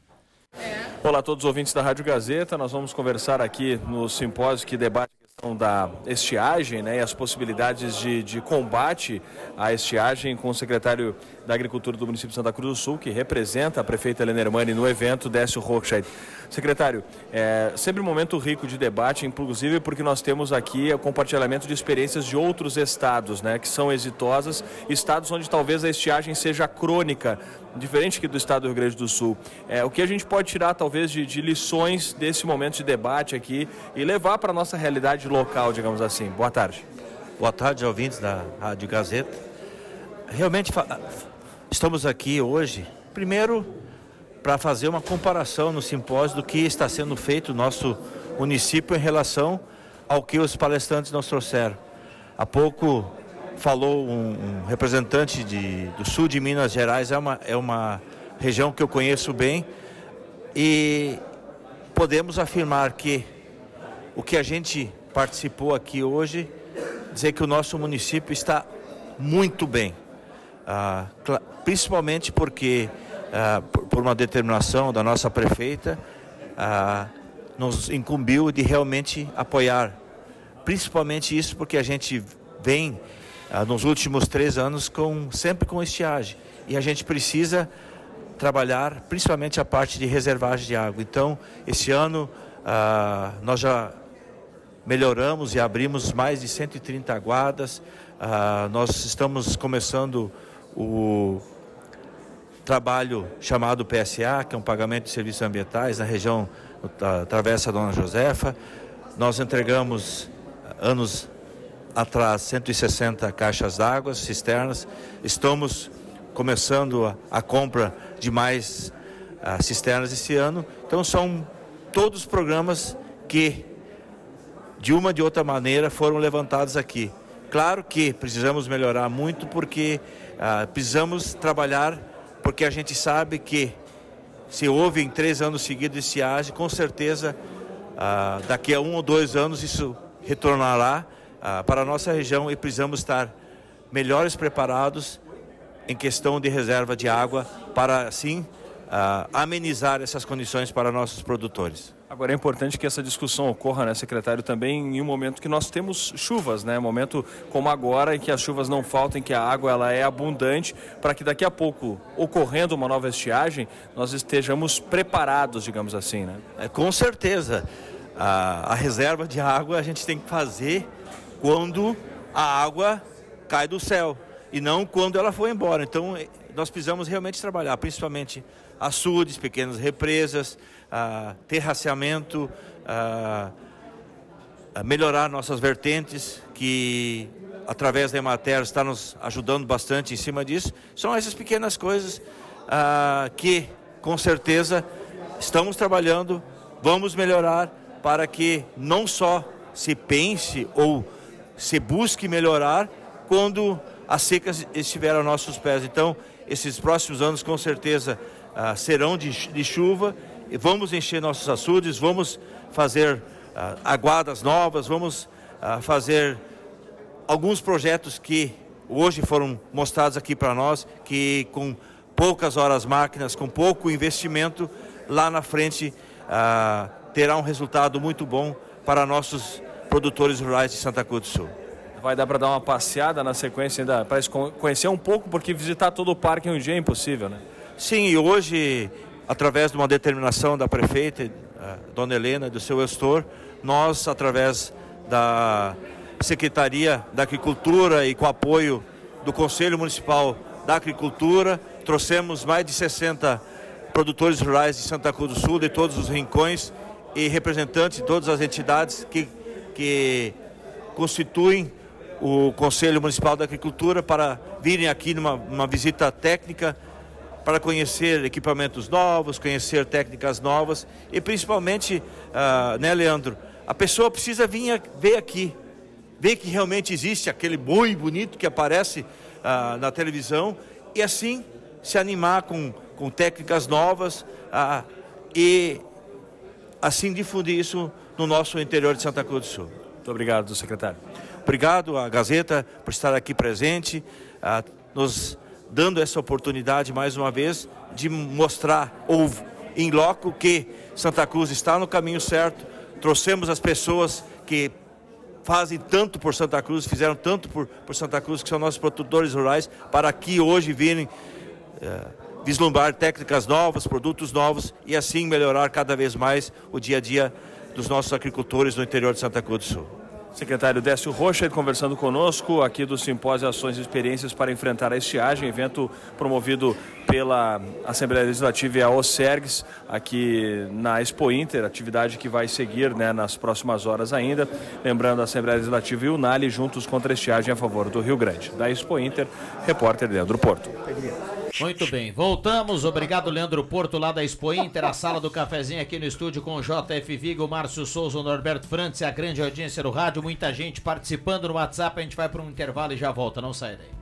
Olá a todos os ouvintes da Rádio Gazeta. Nós vamos conversar aqui no simpósio que debate a questão da estiagem né, e as possibilidades de, de combate à estiagem com o secretário da Agricultura do município de Santa Cruz do Sul, que representa a prefeita Helena Hermani no evento, Décio Rochheit. Secretário, é sempre um momento rico de debate, inclusive porque nós temos aqui o compartilhamento de experiências de outros estados, né, que são exitosas, estados onde talvez a estiagem seja crônica, diferente aqui do estado do Rio Grande do Sul. É, o que a gente pode tirar, talvez, de, de lições desse momento de debate aqui e levar para a nossa realidade local, digamos assim. Boa tarde. Boa tarde, ouvintes da Rádio Gazeta. Realmente estamos aqui hoje, primeiro, para fazer uma comparação no simpósio do que está sendo feito no nosso município em relação ao que os palestrantes nos trouxeram. Há pouco falou um, um representante de, do sul de Minas Gerais, é uma, é uma região que eu conheço bem, e podemos afirmar que o que a gente participou aqui hoje dizer que o nosso município está muito bem, ah, principalmente porque, ah, por uma determinação da nossa prefeita, ah, nos incumbiu de realmente apoiar. Principalmente isso porque a gente vem nos últimos três anos com sempre com estiagem e a gente precisa trabalhar principalmente a parte de reservagem de água. Então, esse ano nós já melhoramos e abrimos mais de 130 guardas. Ah, nós estamos começando o trabalho chamado PSA, que é um pagamento de serviços ambientais na região da Travessa Dona Josefa. Nós entregamos anos atrás 160 caixas d'água, cisternas. Estamos começando a, a compra de mais uh, cisternas esse ano. Então são todos programas que de uma de outra maneira foram levantados aqui. Claro que precisamos melhorar muito porque ah, precisamos trabalhar porque a gente sabe que se houve em três anos seguidos estiagem, com certeza ah, daqui a um ou dois anos isso retornará ah, para a nossa região e precisamos estar melhores preparados em questão de reserva de água para assim amenizar essas condições para nossos produtores. Agora é importante que essa discussão ocorra, né, secretário, também em um momento que nós temos chuvas, né? Momento como agora, em que as chuvas não faltam, que a água ela é abundante, para que daqui a pouco, ocorrendo uma nova estiagem, nós estejamos preparados, digamos assim, né? É, com certeza. A, a reserva de água a gente tem que fazer quando a água cai do céu e não quando ela for embora. Então, nós precisamos realmente trabalhar, principalmente açudes, pequenas represas, uh, terraceamento, uh, melhorar nossas vertentes, que através da Emater está nos ajudando bastante em cima disso. São essas pequenas coisas que, com certeza, estamos trabalhando, vamos melhorar para que não só se pense ou se busque melhorar quando a seca estiver aos nossos pés. Então, esses próximos anos, com certeza, ah, serão de, chuva. Vamos encher nossos açudes, vamos fazer ah, aguadas novas, vamos ah, fazer alguns projetos que hoje foram mostrados aqui para nós, que com poucas horas máquinas, com pouco investimento, lá na frente ah, terá um resultado muito bom para nossos produtores rurais de Santa Cruz do Sul. Vai dar para dar uma passeada na sequência ainda, para conhecer um pouco, porque visitar todo o parque em um dia é impossível, né? Sim, e hoje, através de uma determinação da prefeita, Dona Helena, do seu gestor, nós, através da Secretaria da Agricultura e com apoio do Conselho Municipal da Agricultura, trouxemos mais de 60 produtores rurais de Santa Cruz do Sul, de todos os rincões, e representantes de todas as entidades que, que constituem o Conselho Municipal da Agricultura para virem aqui numa visita técnica para conhecer equipamentos novos, conhecer técnicas novas e principalmente, uh, né, Leandro? A pessoa precisa vir ver aqui, ver que realmente existe aquele boi bonito que aparece uh, na televisão e assim se animar com, com técnicas novas uh, e assim difundir isso no nosso interior de Santa Cruz do Sul. Muito obrigado, secretário. Obrigado à Gazeta por estar aqui presente, nos dando essa oportunidade mais uma vez de mostrar ou em loco que Santa Cruz está no caminho certo. Trouxemos as pessoas que fazem tanto por Santa Cruz, fizeram tanto por, por Santa Cruz, que são nossos produtores rurais, para aqui hoje virem é, vislumbrar técnicas novas, produtos novos e assim melhorar cada vez mais o dia a dia dos nossos agricultores no interior de Santa Cruz do Sul. Secretário Décio Rocha conversando conosco aqui do Simpósio Ações e Experiências para Enfrentar a Estiagem, evento promovido pela Assembleia Legislativa e a OSERGS aqui na Expo Inter, atividade que vai seguir né, nas próximas horas ainda. Lembrando, a Assembleia Legislativa e o NALI juntos contra a estiagem a favor do Rio Grande. Da Expo Inter, repórter Leandro Porto. Muito bem, voltamos. Obrigado, Leandro Porto, lá da Expo Inter, a sala do cafezinho aqui no estúdio com o JF Vigo, Márcio Souza, o Norberto Frantz, a grande audiência do rádio, muita gente participando no WhatsApp. A gente vai para um intervalo e já volta, não sai daí.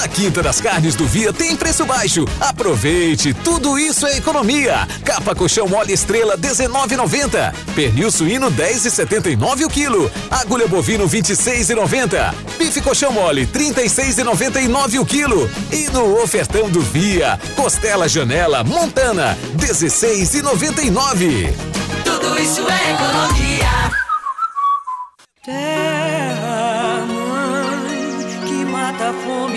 Na Quinta das Carnes do Via tem preço baixo. Aproveite, tudo isso é economia. Capa colchão mole estrela 19,90. Pernil suíno 10,79 o quilo. Agulha bovino 26,90. Bife colchão mole 36,99 o quilo. E no ofertão do Via, costela janela Montana 16,99. Tudo isso é economia.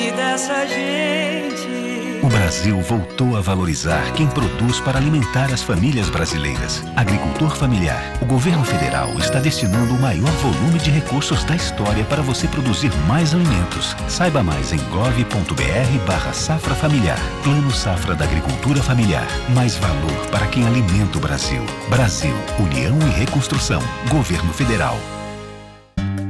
A fome dessa gente. O Brasil voltou a valorizar quem produz para alimentar as famílias brasileiras. Agricultor familiar. O governo federal está destinando o maior volume de recursos da história para você produzir mais alimentos. Saiba mais em gov.br barra safra familiar. Plano Safra da Agricultura Familiar. Mais valor para quem alimenta o Brasil. Brasil, União e Reconstrução. Governo Federal.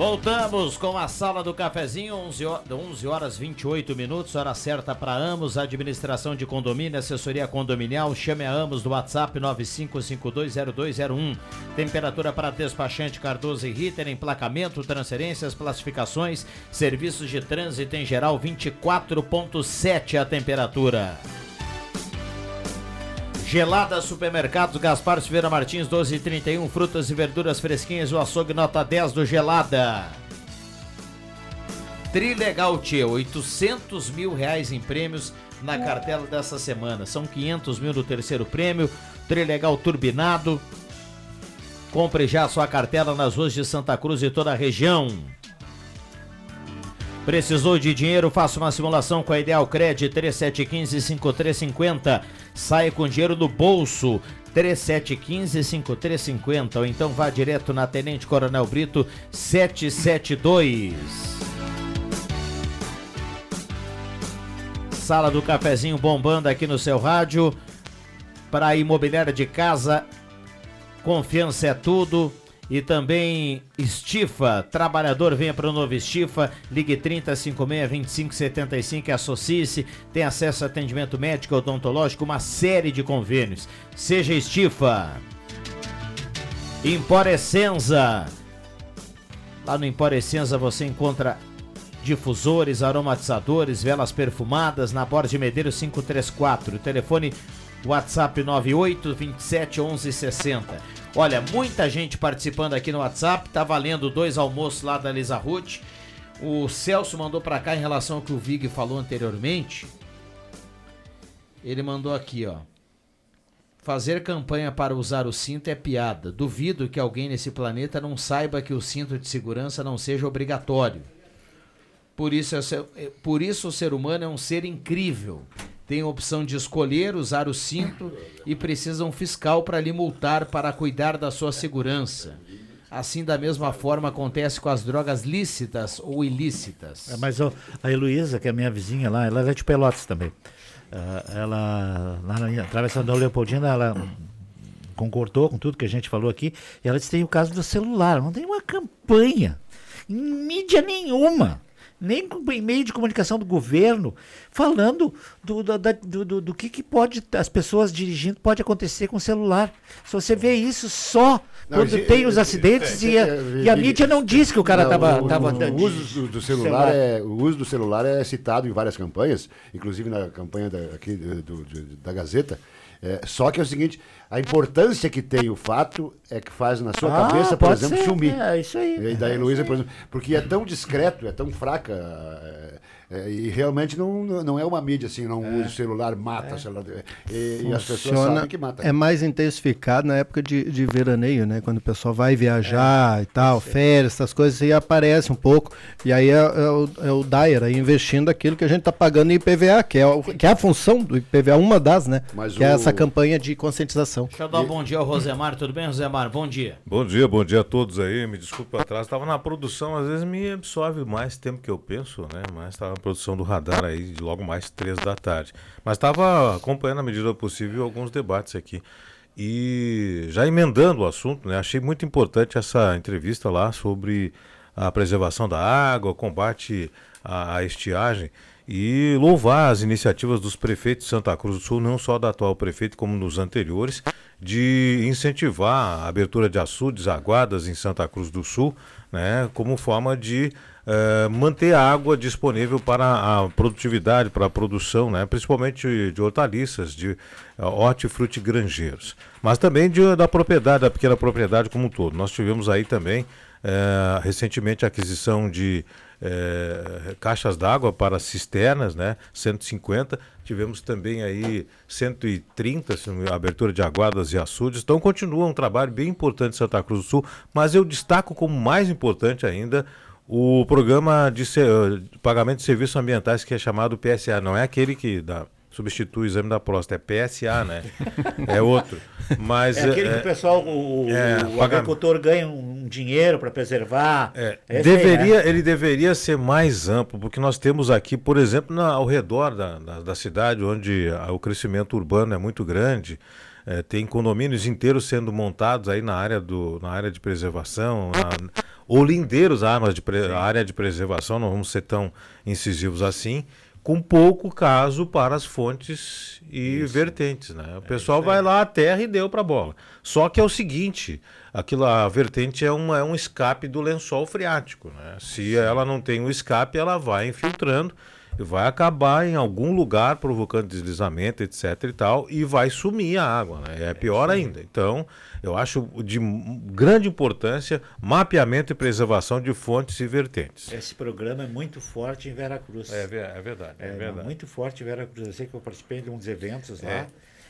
Voltamos com a sala do cafezinho, 11 horas, 11 horas 28 minutos, hora certa para Amos, administração de condomínio, assessoria condominial. Chame a Amos do WhatsApp 95520201. Temperatura para despachante Cardoso e Ritter, emplacamento, transferências, classificações, serviços de trânsito em geral, 24,7 a temperatura. Gelada Supermercados Gaspar Silveira Martins 1231 Frutas e verduras fresquinhas O açougue nota 10 do Gelada. Trilegal Tchê 800 mil reais em prêmios Na cartela dessa semana. São 500 mil no terceiro prêmio Trilegal Turbinado. Compre já sua cartela nas ruas de Santa Cruz e toda a região Precisou de dinheiro? Faça uma simulação com a Ideal Cred 3715-5350. Saia com dinheiro do bolso 3715-5350 ou então vá direto na Tenente Coronel Brito 772. Sala do cafezinho bombando aqui no seu rádio. Para a imobiliária de casa, confiança é tudo. E também Estifa, trabalhador, venha para o novo Estifa, ligue 3056-2575 e associe-se, tem acesso a atendimento médico odontológico, uma série de convênios. Seja Estifa. Emporescenza. Lá no Emporescenza você encontra difusores, aromatizadores, velas perfumadas na Borda de Medeiros 534. Telefone WhatsApp 98 27 11 60. Olha, muita gente participando aqui no WhatsApp, tá valendo dois almoços lá da Lisa Ruth. O Celso mandou para cá em relação ao que o Vig falou anteriormente. Ele mandou aqui, ó. Fazer campanha para usar o cinto é piada. Duvido que alguém nesse planeta não saiba que o cinto de segurança não seja obrigatório. Por isso, é, por isso o ser humano é um ser incrível tem a opção de escolher usar o cinto e precisa um fiscal para lhe multar para cuidar da sua segurança. Assim, da mesma forma, acontece com as drogas lícitas ou ilícitas. É, mas a Heloísa, que é minha vizinha lá, ela é de Pelotas também. Uh, ela, lá na Travessa da Leopoldina, ela concordou com tudo que a gente falou aqui. E ela disse: tem o caso do celular. Não tem uma campanha em mídia nenhuma nem em meio de comunicação do governo, falando do, do, do, do, do que, que pode as pessoas dirigindo pode acontecer com o celular. Se você vê isso só não, quando esse, tem os acidentes e, a, e a mídia não diz que o cara estava. O, o, uso do celular, celular, É, o uso do celular é citado em várias campanhas, inclusive na campanha da, aqui, do, da Gazeta. É, só que é o seguinte, a importância que tem o fato é que faz na sua ah, cabeça, por exemplo, ser. sumir. É isso aí. E da Heloísa, por exemplo, porque é tão discreto, é tão fraca. É, é, e realmente não, não é uma mídia assim, não é. usa o celular, mata é. celular. E, e, as pessoas sabem que mata. É mais intensificado na época de, de veraneio, né? Quando o pessoal vai viajar é. e tal, férias, essas coisas, e aparece um pouco. E aí é, é o, é o Dyer aí investindo aquilo que a gente está pagando em IPVA, que é, o, que é a função do IPVA, uma das, né? Mas que o... é essa campanha de conscientização. Deixa eu dar um bom dia ao Rosemar, tudo bem, Rosemar? Bom dia. Bom dia, bom dia a todos aí. Me desculpe atrás, estava na produção, às vezes me absorve mais tempo que eu penso, né? Mas estava produção do radar aí de logo mais três da tarde. Mas estava acompanhando à medida possível alguns debates aqui. E já emendando o assunto, né, achei muito importante essa entrevista lá sobre à preservação da água, combate à, à estiagem e louvar as iniciativas dos prefeitos de Santa Cruz do Sul, não só da atual prefeito, como nos anteriores, de incentivar a abertura de açudes, aguadas em Santa Cruz do Sul, né, como forma de eh, manter a água disponível para a produtividade, para a produção, né, principalmente de hortaliças, de uh, hortifrutigranjeiros, mas também de, da propriedade, da pequena propriedade como um todo. Nós tivemos aí também eh, recentemente a aquisição de é, caixas d'água para cisternas, né? 150. Tivemos também aí 130, abertura de aguadas e açudes. Então continua um trabalho bem importante em Santa Cruz do Sul, mas eu destaco como mais importante ainda o programa de, de pagamento de serviços ambientais que é chamado PSA. Não é aquele que dá substitui o exame da próstata, é PSA, né? é outro. Mas, é aquele é, que o pessoal, o, é, o agricultor ganha um dinheiro para preservar. É, deveria, aí, né? Ele deveria ser mais amplo, porque nós temos aqui, por exemplo, na, ao redor da, da, da cidade, onde a, o crescimento urbano é muito grande, é, tem condomínios inteiros sendo montados aí na área, do, na área de preservação, na, ou lindeiros armas de pre, área de preservação, não vamos ser tão incisivos assim com pouco caso para as fontes e isso. vertentes. Né? O é pessoal vai lá à terra e deu para a bola. Só que é o seguinte, aquilo, a vertente é, uma, é um escape do lençol freático. Né? Se ela não tem um escape, ela vai infiltrando e vai acabar em algum lugar provocando deslizamento, etc e tal, e vai sumir a água. Né? É pior ainda. Então, eu acho de grande importância mapeamento e preservação de fontes e vertentes. Esse programa é muito forte em Veracruz. É, é verdade. É, é verdade. muito forte em Veracruz. Eu sei que eu participei de uns eventos lá. É.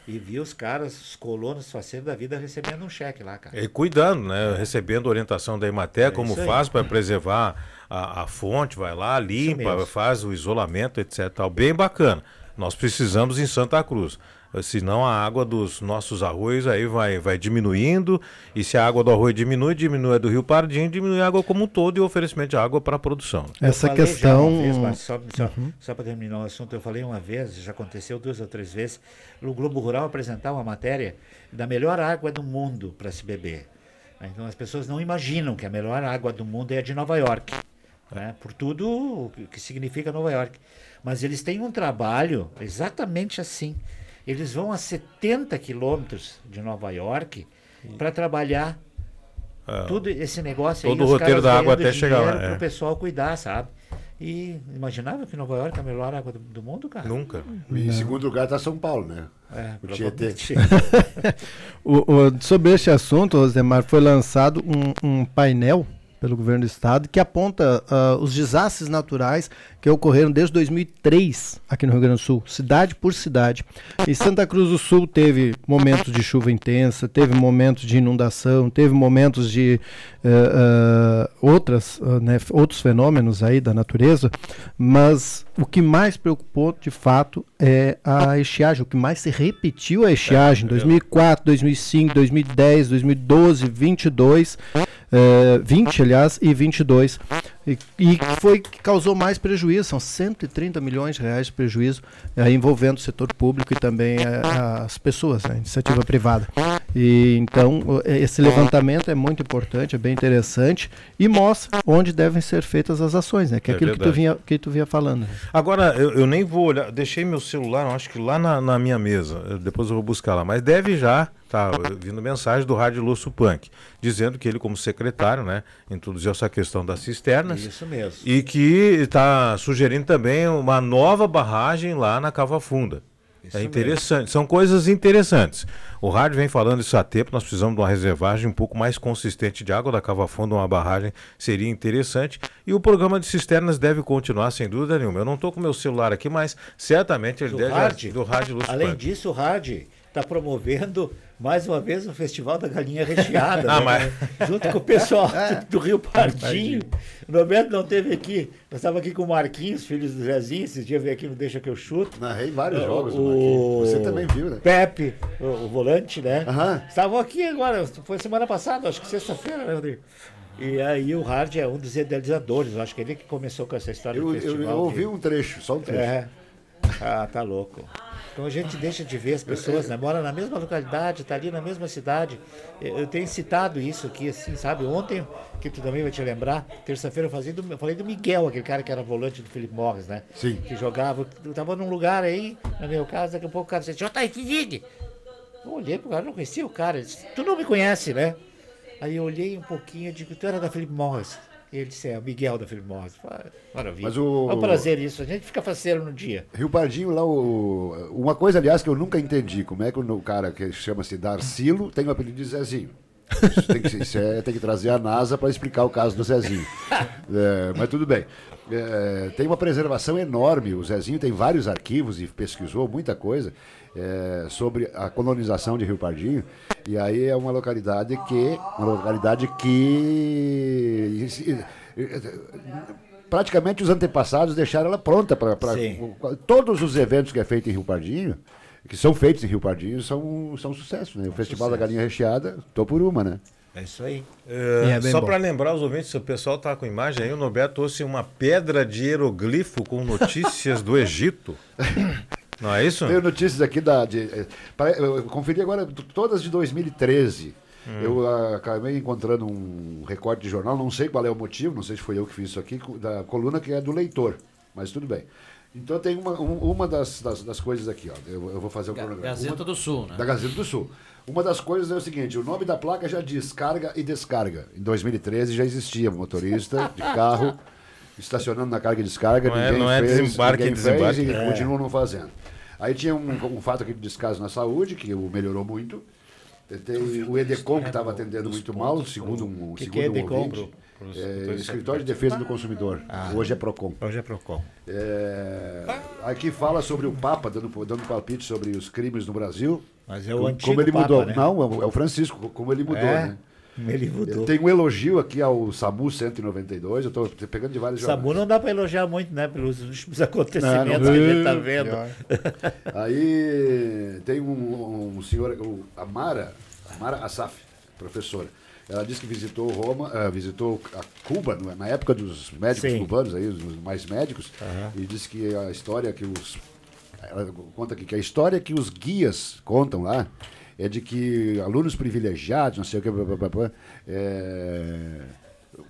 E vi os caras, os colonos faceiros da vida recebendo um cheque lá, cara. E cuidando, né? Recebendo orientação da Imaté, é como faz para preservar a, a, fonte, vai lá, limpa, faz o isolamento, etc. Bem bacana. Nós precisamos em Santa Cruz senão a água dos nossos arroios aí vai, vai diminuindo, e se a água do arroio diminui, diminui a do Rio Pardinho, diminui a água como um todo e o oferecimento de água para a produção. Essa questão... Vez, só, só, uhum. só para terminar o assunto, eu falei uma vez, já aconteceu duas ou três vezes, no Globo Rural apresentar uma matéria da melhor água do mundo para se beber. Então as pessoas não imaginam que a melhor água do mundo é a de Nova York, né? por tudo o que significa Nova York. Mas eles têm um trabalho exatamente assim eles vão a 70 quilômetros de Nova York para trabalhar é, tudo esse negócio todo aí. Todo o roteiro da água até chegar lá. Para o é. pessoal cuidar, sabe? E imaginava que Nova York é a melhor água do, do mundo, cara? Nunca. E em segundo lugar está São Paulo, né? É, o Tietê. o, o, sobre este assunto, Rosemar, foi lançado um, um painel pelo governo do estado, que aponta uh, os desastres naturais que ocorreram desde 2003 aqui no Rio Grande do Sul, cidade por cidade. E Santa Cruz do Sul teve momentos de chuva intensa, teve momentos de inundação, teve momentos de uh, uh, outras, né, outros fenômenos aí da natureza, mas o que mais preocupou de fato é a estiagem, o que mais se repetiu a estiagem, 2004, 2005, 2010, 2012, 22 uh, 20, aliás, e 22. E, e foi que causou mais prejuízo, são 130 milhões de reais de prejuízo uh, envolvendo o setor público e também uh, as pessoas, a iniciativa privada. E então esse levantamento é muito importante, é bem interessante e mostra onde devem ser feitas as ações, né? Que é, é aquilo que tu, vinha, que tu vinha falando. Agora, eu, eu, nem vou olhar, deixei meu celular, acho que lá na, na minha mesa, depois eu vou buscar lá, mas deve já tá vindo mensagem do Rádio Lúcio Punk, dizendo que ele, como secretário, né, introduziu essa questão das cisternas. Isso mesmo. E que está sugerindo também uma nova barragem lá na Cava Funda. Isso é interessante, mesmo. são coisas interessantes. O rádio vem falando isso há tempo, nós precisamos de uma reservagem um pouco mais consistente de água da Cava Funda, uma barragem seria interessante. E o programa de cisternas deve continuar, sem dúvida nenhuma. Eu não estou com meu celular aqui, mas certamente ele do deve... Rádio. Do rádio Além disso, o rádio está promovendo mais uma vez o Festival da Galinha Recheada. ah, né? mas... Junto com o pessoal é. do Rio Pardinho. O Roberto não teve aqui. Nós estávamos aqui com o Marquinhos, filhos do Zezinho. Esses dias veio aqui no Deixa Que Eu Chuto. Narrei vários o, jogos. O... Você também viu, né? Pepe, o, o volante, né? Uhum. Estavam aqui agora. Foi semana passada, acho que sexta-feira, né, Rodrigo? E aí o Hard é um dos idealizadores. Acho que ele que começou com essa história eu, do festival. Eu, eu ouvi de... um trecho, só um trecho. É. Ah, tá louco. Então a gente deixa de ver as pessoas, né? Mora na mesma localidade, tá ali na mesma cidade. Eu, tenho citado isso aqui, assim, sabe? Ontem, que tu também vai te lembrar, terça-feira eu, fazia do- eu falei do Miguel, aquele cara que era volante do Felipe Morris, né? Sim. Que jogava. Eu tava num lugar aí, no meu caso, daqui a pouco o cara disse, J.F. Vig! Eu olhei pro cara, não conhecia o cara. Ele disse, tu não me conhece, né? Aí eu olhei um pouquinho e digo, tu era da Felipe Morris. E ele disse, é, o Miguel da "Ah, Maravilha. Mas o- É um prazer isso, a gente fica faceiro no dia. Rio Pardinho, lá, o... uma coisa, aliás, que eu nunca entendi, como é que o cara que chama-se Darcilo tem o apelido de Zezinho. Isso tem que, isso é- tem que trazer a NASA para explicar o caso do Zezinho. É, mas tudo bem. É, tem uma preservação enorme. O Zezinho tem vários arquivos e pesquisou muita coisa é, sobre a colonização de Rio Pardinho. E aí é uma localidade que. Uma localidade que praticamente os antepassados deixaram ela pronta para todos os eventos que é feito em Rio Pardinho, que são feitos em Rio Pardinho, são, são sucesso, né? O Festival da Galinha Recheada, tô por uma, né? É isso aí. É, E é bem só para lembrar os ouvintes, se o pessoal tá com imagem aí, o Norberto trouxe uma pedra de hieroglifo com notícias do Egito. Não é isso? Tenho notícias aqui da. De, eh, eu conferi agora todas de 2013. Hum. Eu acabei encontrando um recorte de jornal, não sei qual é o motivo, não sei se foi eu que fiz isso aqui, da coluna que é do leitor, mas tudo bem. Então tem uma, um- uma das, das, das coisas aqui, ó. Eu, eu vou fazer o cronograma. Gazeta Uma- do Sul, né? Da Gazeta do Sul. Uma das coisas é o seguinte: o nome da placa já diz carga e descarga. Em 2013 já existia motorista de carro estacionando na carga e descarga. Não é- não é fez, desembarque e ninguém fez desembarque. e É. continuam não fazendo. Aí tinha um, um fato aqui de descaso na saúde, que o melhorou muito. Tem o Edecom, que estava atendendo muito mal, segundo um, Que segundo que é um Edecom, ouvinte. pro- É, Escritório de Defesa do Consumidor. Ah. Hoje é PROCON. Hoje é PROCON. É, aqui fala sobre o Papa, dando, dando palpite sobre os crimes no Brasil. Mas é o como, antigo como ele Papa, mudou. né? Não, é o- é o Francisco, como ele mudou, É, né? ele mudou. Tem um elogio aqui ao SAMU 192, eu estou pegando de vários jornais. Samu não dá para elogiar muito, né? Pelos últimos Não, acontecimentos não. que a gente tá vendo. Aí tem um, um senhor, o Amara, Amara Asaf, professora. Ela disse que visitou Roma, ah, visitou a Cuba na época dos médicos Sim. cubanos, aí, os mais médicos, Aham. e disse que a história que os. Ela conta aqui que a história que os guias contam lá é de que alunos privilegiados, não sei o que, blá, blá, blá, é,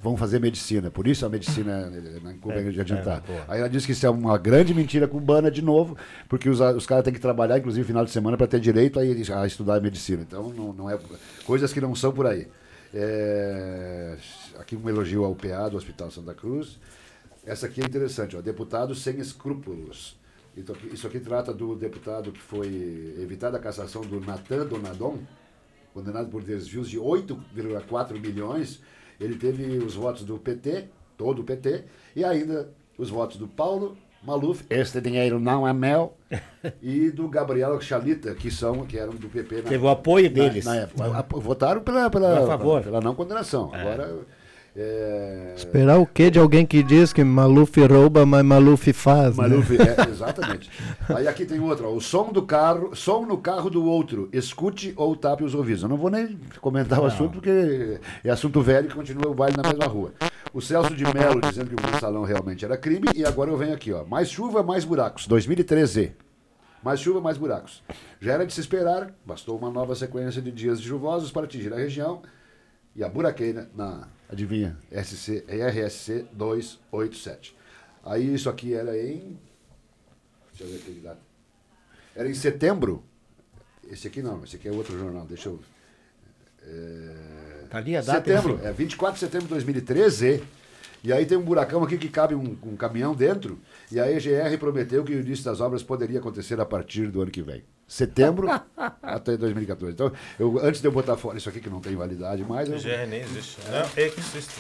vão fazer medicina. Por isso a medicina na Cuba é, É, de adiantar. é, boa. Aí ela disse que isso é uma grande mentira cubana de novo, porque os, os caras têm que trabalhar, inclusive, final de semana, para ter direito a, ir- a estudar medicina. Então, não, não é. Coisas que não são por aí. É, aqui um elogio ao PA do Hospital Santa Cruz. Essa aqui é interessante, ó, deputado sem escrúpulos. Então, isso aqui trata do deputado que foi evitada a cassação do Natan Donadon, condenado por desvios de 8,4 milhões. Ele teve os votos do PT, todo o PT, e ainda os votos do Paulo Maluf, este dinheiro não é meu, e do Gabriel Chalita, que são que eram do PP. na- Teve o apoio na- deles. Na, época. A- votaram pela, pela, favor. pela não condenação. Agora. É, Esperar o quê de alguém que diz que Maluf rouba, mas Maluf faz? né? Maluf, é, exatamente. Aí aqui tem outra, ó, o som do carro, som no carro do outro, escute ou tape os ouvidos. Eu não vou nem comentar o Não. assunto porque é assunto velho que continua o baile na mesma rua. O Celso de Mello dizendo que o mensalão realmente era crime e agora eu venho aqui, ó. Mais chuva, mais buracos. 2013. Mais chuva, mais buracos. Já era de se esperar, bastou uma nova sequência de dias chuvosos para atingir a região e a buraqueira na, adivinha, SC, RSC 287. Aí isso aqui era em. Deixa eu ver aqui que data. Era em setembro. Esse aqui não, esse aqui é outro jornal, deixa eu. É, Tá ali a data, Setembro, é 24 de setembro de 2013. E aí tem um buracão aqui que cabe um, um caminhão dentro. E a EGR prometeu que o início das obras poderia acontecer a partir do ano que vem. Setembro até 2014. Então, eu, antes de eu botar fora isso aqui que não tem validade mais. A eu- EGR nem existe. Não existe.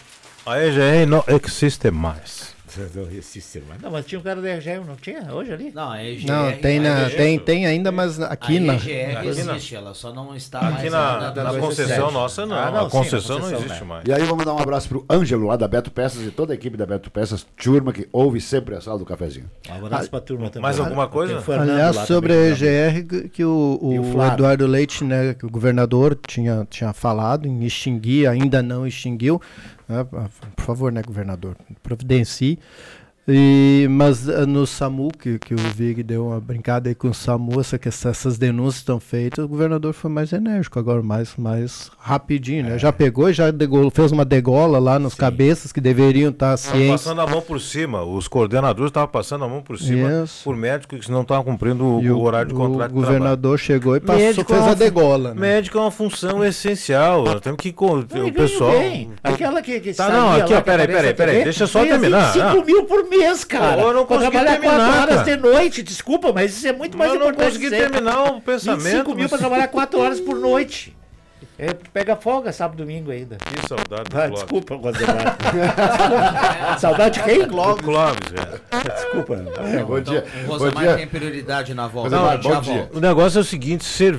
A EGR não existe mais. Não mas tinha um cara da EGR, não tinha? Hoje ali? Não, a EGR. Não, tem, na, a tem, tem ainda, mas aqui a na. EGR na- existe, ela só não está Aqui mais na- na, na concessão nossa, não. Ah, não, a sim, concessão na não concessão, existe né? mais. E aí vamos dar um abraço pro Ângelo lá da Beto Peças e toda a equipe da Beto Peças, turma que ouve sempre a sala do cafezinho. Um abraço pra turma também. mais alguma coisa? Aliás, sobre a também, EGR, que- o, o o. Eduardo Leite, né, que o governador tinha, tinha falado em extinguir, ainda não extinguiu. Né, por favor, né, governador, providencie. E, mas ah, no SAMU, que, que o Vig deu uma brincada aí com o SAMU, essa, que essa- essas denúncias estão feitas, o governador foi mais enérgico agora, mais, mais rapidinho, É. né? Já pegou e já degolou- fez uma degola lá nos cabeças que deveriam estar Estavam cientes. passando a mão por cima, os coordenadores estavam passando a mão por cima Isso. por médicos que não estavam cumprindo o, o horário de o contrato de governador chegou e passou, fez é a degola, né? Médico é uma função essencial. nós Temos que. O pessoal. bem. Aquela que, que Tá, não, aqui, ó, peraí, peraí, peraí, deixa eu só terminar. 25 Ah. mil por mês, cara. Eu não Pra consegui trabalhar terminar, 4 horas cara. de noite, desculpa, mas isso é muito mais Eu não importante. consegui sempre. terminar o pensamento, 25 mil mas- pra trabalhar 4 horas por noite. É, pega folga sábado domingo ainda. Que saudade do Ah, Clóvis. desculpa. Saudade de quem? Clóvis. Clóvis, é. Desculpa. Não, bom então, dia. O Bom dia. tem prioridade na volta. Já bom dia. O negócio é o seguinte: ser...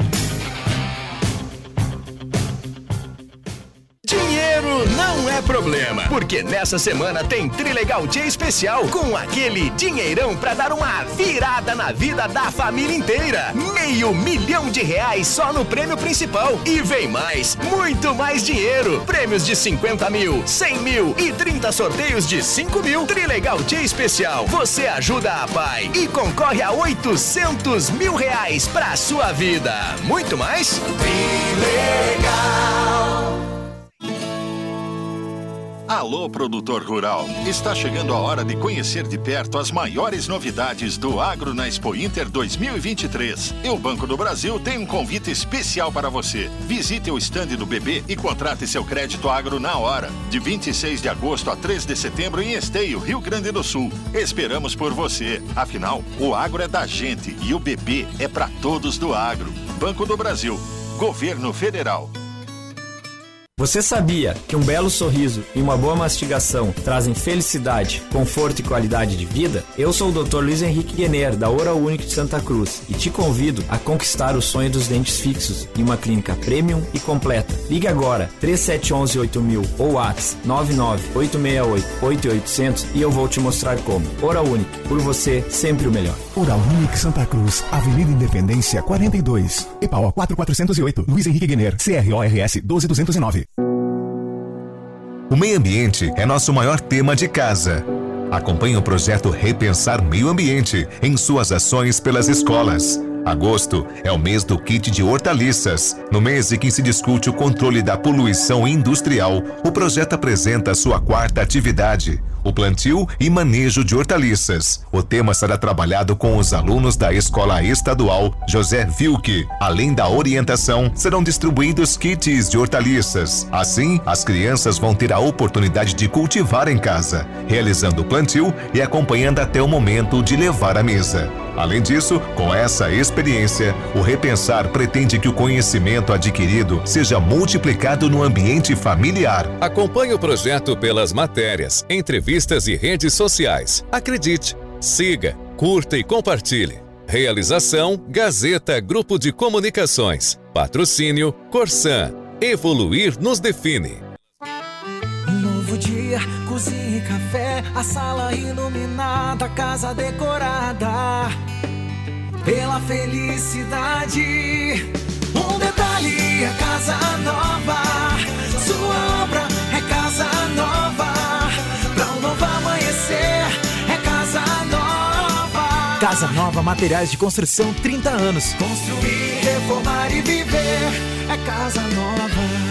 Dinheiro não é problema, porque nessa semana tem Trilegal Dia especial com aquele dinheirão pra dar uma virada na vida da família inteira. Meio milhão de reais só no prêmio principal. E vem mais, muito mais dinheiro. Prêmios de 50 mil, 100 mil e 30 sorteios de 5 mil. Trilegal Dia especial. Você ajuda a pai e concorre a 800 mil reais pra sua vida. Muito mais? Alô, produtor rural! Está chegando a hora de conhecer de perto as maiores novidades do Agro na Expo Inter 2023. E o Banco do Brasil tem um convite especial para você. Visite o estande do BB e contrate seu crédito agro na hora. De 26 de agosto a 3 de setembro em Esteio, Rio Grande do Sul. Esperamos por você. Afinal, o agro é da gente e o BB é para todos do agro. Banco do Brasil. Governo Federal. Você sabia que um belo sorriso e uma boa mastigação trazem felicidade, conforto e qualidade de vida? Eu sou o Dr. Luiz Henrique Guener, da Oral Unique de Santa Cruz, e te convido a conquistar o sonho dos dentes fixos em uma clínica premium e completa. Ligue agora 3711 8000 ou WhatsApp 99868-8800 e eu vou te mostrar como. Oral Unique, por você, sempre o melhor. Oral Unique Santa Cruz, Avenida Independência 42, EPAO 4408, Luiz Henrique Guener, CRORS 12209. O meio ambiente é nosso maior tema de casa. Acompanhe o projeto Repensar Meio Ambiente em suas ações pelas escolas. Agosto é o mês do kit de hortaliças. No mês em que se discute o controle da poluição industrial, o projeto apresenta sua quarta atividade, o plantio e manejo de hortaliças. O tema será trabalhado com os alunos da Escola Estadual José Vilke. Além da orientação, serão distribuídos kits de hortaliças. Assim, as crianças vão ter a oportunidade de cultivar em casa, realizando o plantio e acompanhando até o momento de levar à mesa. Além disso, com essa experiência, o Repensar pretende que o conhecimento adquirido seja multiplicado no ambiente familiar. Acompanhe o projeto pelas matérias, entrevistas e redes sociais. Acredite, siga, curta e compartilhe. Realização Gazeta Grupo de Comunicações. Patrocínio Corsan. Evoluir nos define. Um novo dia, cozinha e café, a sala iluminada, a casa decorada pela felicidade. Um detalhe é casa nova, Casa Nova Materiais de Construção 30 anos. Construir, reformar e viver, é casa nova.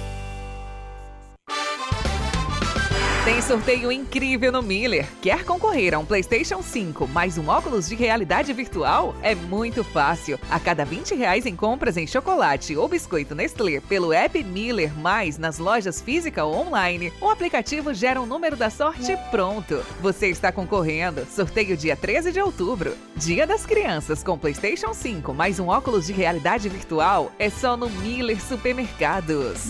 Tem sorteio incrível no Miller. Quer concorrer a um PlayStation 5 mais um óculos de realidade virtual? É muito fácil. A cada 20 reais em compras em chocolate ou biscoito Nestlé pelo app Miller Mais nas lojas física ou online, o aplicativo gera um número da sorte pronto. Você está concorrendo. Sorteio dia 13 de outubro. Dia das Crianças com PlayStation 5 mais um óculos de realidade virtual é só no Miller Supermercados.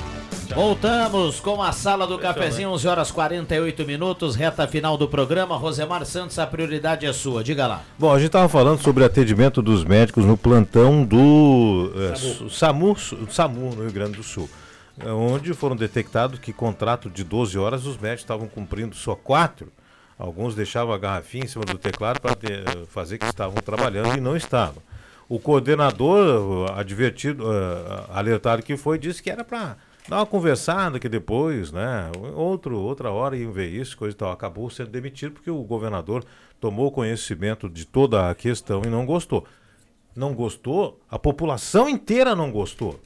Voltamos com a sala do cafezinho, 11 horas 48 minutos, reta final do programa. Rosemar Santos, a prioridade é sua, diga lá. Bom, a gente estava falando sobre atendimento dos médicos no plantão do eh, SAMU, SAMU no Rio Grande do Sul, eh, onde foram detectados que contrato de 12 horas os médicos estavam cumprindo só 4. Alguns deixavam a garrafinha em cima do teclado para fazer que estavam trabalhando e não estavam. O coordenador, eh, advertido, eh, alertado que foi, disse que era para dar uma conversada que depois, né, outro, outra hora iam ver isso, coisa e tal. Acabou sendo demitido porque o governador tomou conhecimento de toda a questão e não gostou. Não gostou, a população inteira não gostou.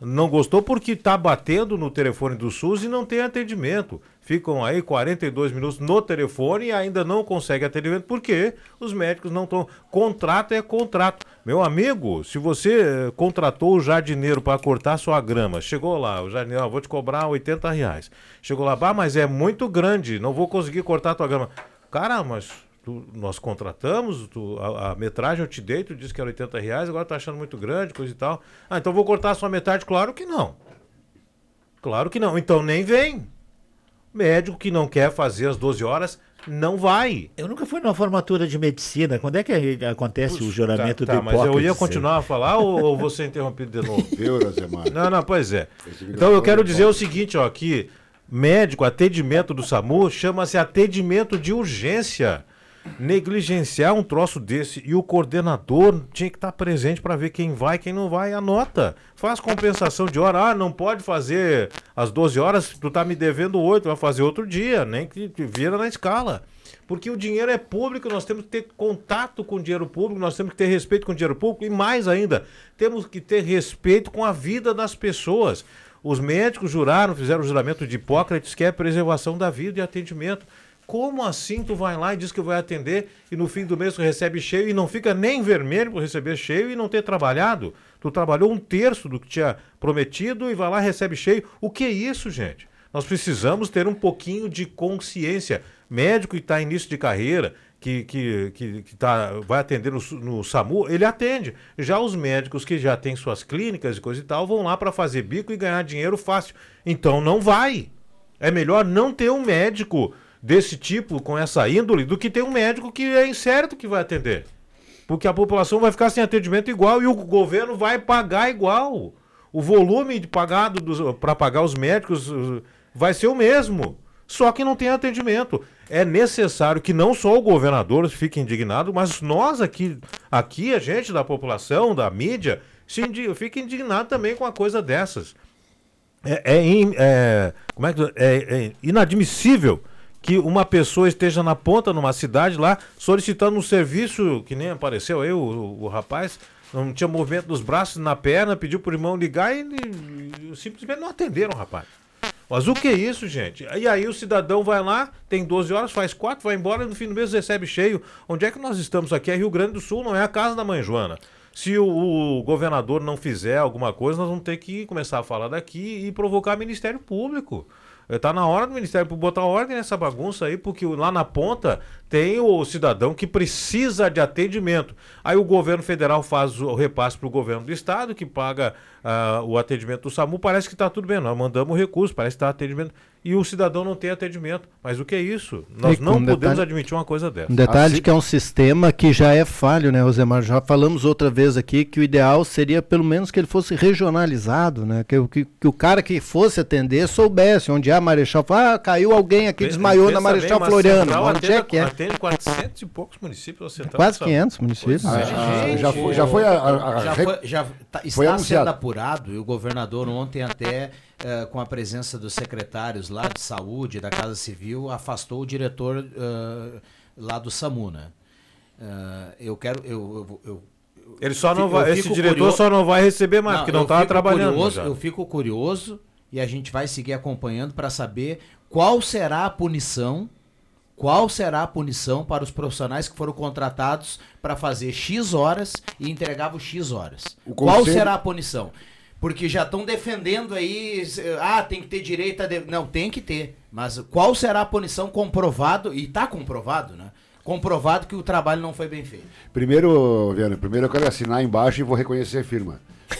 Não gostou porque está batendo no telefone do SUS e não tem atendimento. Ficam aí 42 minutos no telefone e ainda não conseguem atendimento porque os médicos não estão. Contrato é contrato. Meu amigo, se você eh, contratou o jardineiro para cortar sua grama, chegou lá, o jardineiro, ó, vou te cobrar 80 reais. Chegou lá, bah, mas é muito grande, não vou conseguir cortar tua grama. Cara, mas tu- nós contratamos, tu- a, a metragem eu te dei, tu disse que era 80 reais, agora tá achando muito grande, coisa e tal. Ah, então vou cortar sua metade? Claro que não. Claro que não. Então nem vem. Médico que não quer fazer as 12 horas, não vai. Eu nunca fui numa formatura de medicina. Quando é que acontece o juramento tá, do mas eu ia Hipócrates? continuar a falar ou, ou vou ser interrompido de novo? Viu, Rosemar? Não, não, pois é. Então eu quero dizer o seguinte, ó, que médico, atendimento do SAMU chama-se atendimento de urgência. Negligenciar um troço desse e o coordenador tinha que estar presente para ver quem vai, quem não vai, anota. Faz compensação de hora. Ah, não pode fazer às 12 horas, tu tá me devendo 8, vai fazer outro dia, nem que vira na escala. Porque o dinheiro é público, nós temos que ter contato com o dinheiro público, nós temos que ter respeito com o dinheiro público e mais ainda, temos que ter respeito com a vida das pessoas. Os médicos juraram, fizeram o juramento de Hipócrates, que é preservação da vida e atendimento. Como assim tu vai lá e diz que vai atender e no fim do mês tu recebe cheio e não fica nem vermelho por receber cheio e não ter trabalhado? Tu trabalhou um terço do que tinha prometido e vai lá e recebe cheio. O que é isso, gente? Nós precisamos ter um pouquinho de consciência. Médico que está em início de carreira, que, que, que, que tá, vai atender no, no SAMU, ele atende. Já os médicos que já têm suas clínicas e coisa e tal, vão lá para fazer bico e ganhar dinheiro fácil. Então não vai. É melhor não ter um médico desse tipo, com essa índole, do que ter um médico que é incerto que vai atender. Porque a população vai ficar sem atendimento igual e o governo vai pagar igual. O volume pagado para pagar os médicos uh, vai ser o mesmo. Só que não tem atendimento. É necessário que não só o governador fique indignado, mas nós aqui, aqui a gente da população, da mídia, se indi fique indignado também com uma coisa dessas. É, é é- como é, que, é, é inadmissível que uma pessoa esteja na ponta numa cidade lá solicitando um serviço que nem apareceu aí o, o- o rapaz não tinha movimento dos braços na perna pediu pro irmão ligar e, e simplesmente não atenderam rapaz mas o que é isso, gente? E aí o cidadão vai lá, tem 12 horas, faz 4, vai embora e no fim do mês recebe cheio. Onde é que nós estamos aqui? É Rio Grande do Sul, não é a casa da mãe Joana. Se o, o governador não fizer alguma coisa, nós vamos ter que começar a falar daqui e provocar Ministério Público. Está na hora do Ministério botar ordem nessa bagunça aí, porque lá na ponta tem o cidadão que precisa de atendimento. Aí o governo federal faz o repasse para o governo do estado, que paga ah, o atendimento do SAMU. Parece que está tudo bem, nós mandamos recurso, parece que está atendimento. E o cidadão não tem atendimento. Mas o que é isso? Nós não com podemos detalhe- admitir uma coisa dessa. Um detalhe Assim- que é um sistema que já é falho, né, Rosemar? Já falamos outra vez aqui que o ideal seria pelo menos que ele fosse regionalizado, né? Que, o- que, que o cara que fosse atender soubesse onde é a Marechal. Ah, caiu alguém aqui, desmaiou na Marechal bem, Floriano. Onde é atende- que é? Atende 400 e poucos municípios. Quase de saúde. 500 municípios. É. Ah, já foi- já foi a- a- a já foi- já tá- foi está sendo apurado e o governador ontem até eh, com a presença dos secretários lá de saúde da Casa Civil afastou o diretor eh, lá do SAMU, né? Eh, eu quero eu, eu- eu- Ele só não vai- esse diretor curioso- só não vai receber mais, porque não estava fico trabalhando curioso- já. Eu fico curioso e a gente vai seguir acompanhando para saber qual será a punição qual será a punição para os profissionais que foram contratados para fazer X horas e entregavam X horas? O Qual conselho- será a punição? Porque já estão defendendo aí, ah, tem que ter direito a. de- Não, tem que ter. Mas qual será a punição comprovado, e está comprovado, né? Comprovado que o trabalho não foi bem feito. Primeiro, Viana, primeiro eu quero assinar embaixo e vou reconhecer a firma.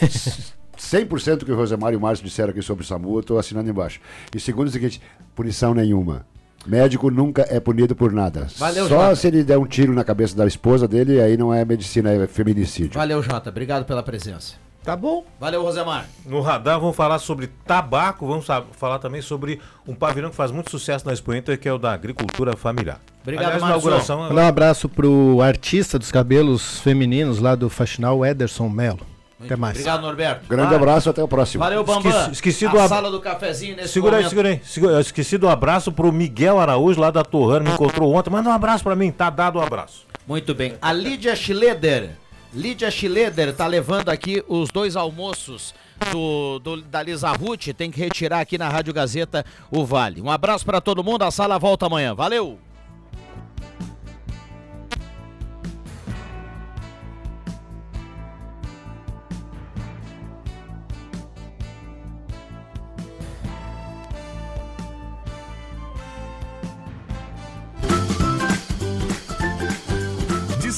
100% que o Rosemar e o Márcio disseram aqui sobre o SAMU, eu estou assinando embaixo. E segundo é o seguinte, punição nenhuma. Médico nunca é punido por nada. Valeu, Só Jota. se ele der um tiro na cabeça da esposa dele, aí não é medicina, é feminicídio. Valeu, Jota. Obrigado pela presença. Tá bom. Valeu, Rosemar. No radar vamos falar sobre tabaco, vamos falar também sobre um pavilhão que faz muito sucesso na Expo Inter, que é o da agricultura familiar. Obrigado, Aliás, inauguração Mandar um abraço pro artista dos cabelos femininos lá do Faxinal, Ederson Melo. Até mais. Obrigado, Norberto. Grande Ah, abraço, até o próximo. Valeu, Bambam. Esqueci, esqueci a do ab- sala do cafezinho nesse Segura aí, momento. segura aí. Segura- eu esqueci do abraço pro Miguel Araújo lá da Torrano, me encontrou ontem. Manda um abraço pra mim, tá dado o abraço. Muito bem. A Lídia Schleder. Lídia Schleder tá levando aqui os dois almoços do, do- da Lisa Ruth. Tem que retirar aqui na Rádio Gazeta o Vale. Um abraço pra todo mundo. A sala volta amanhã. Valeu!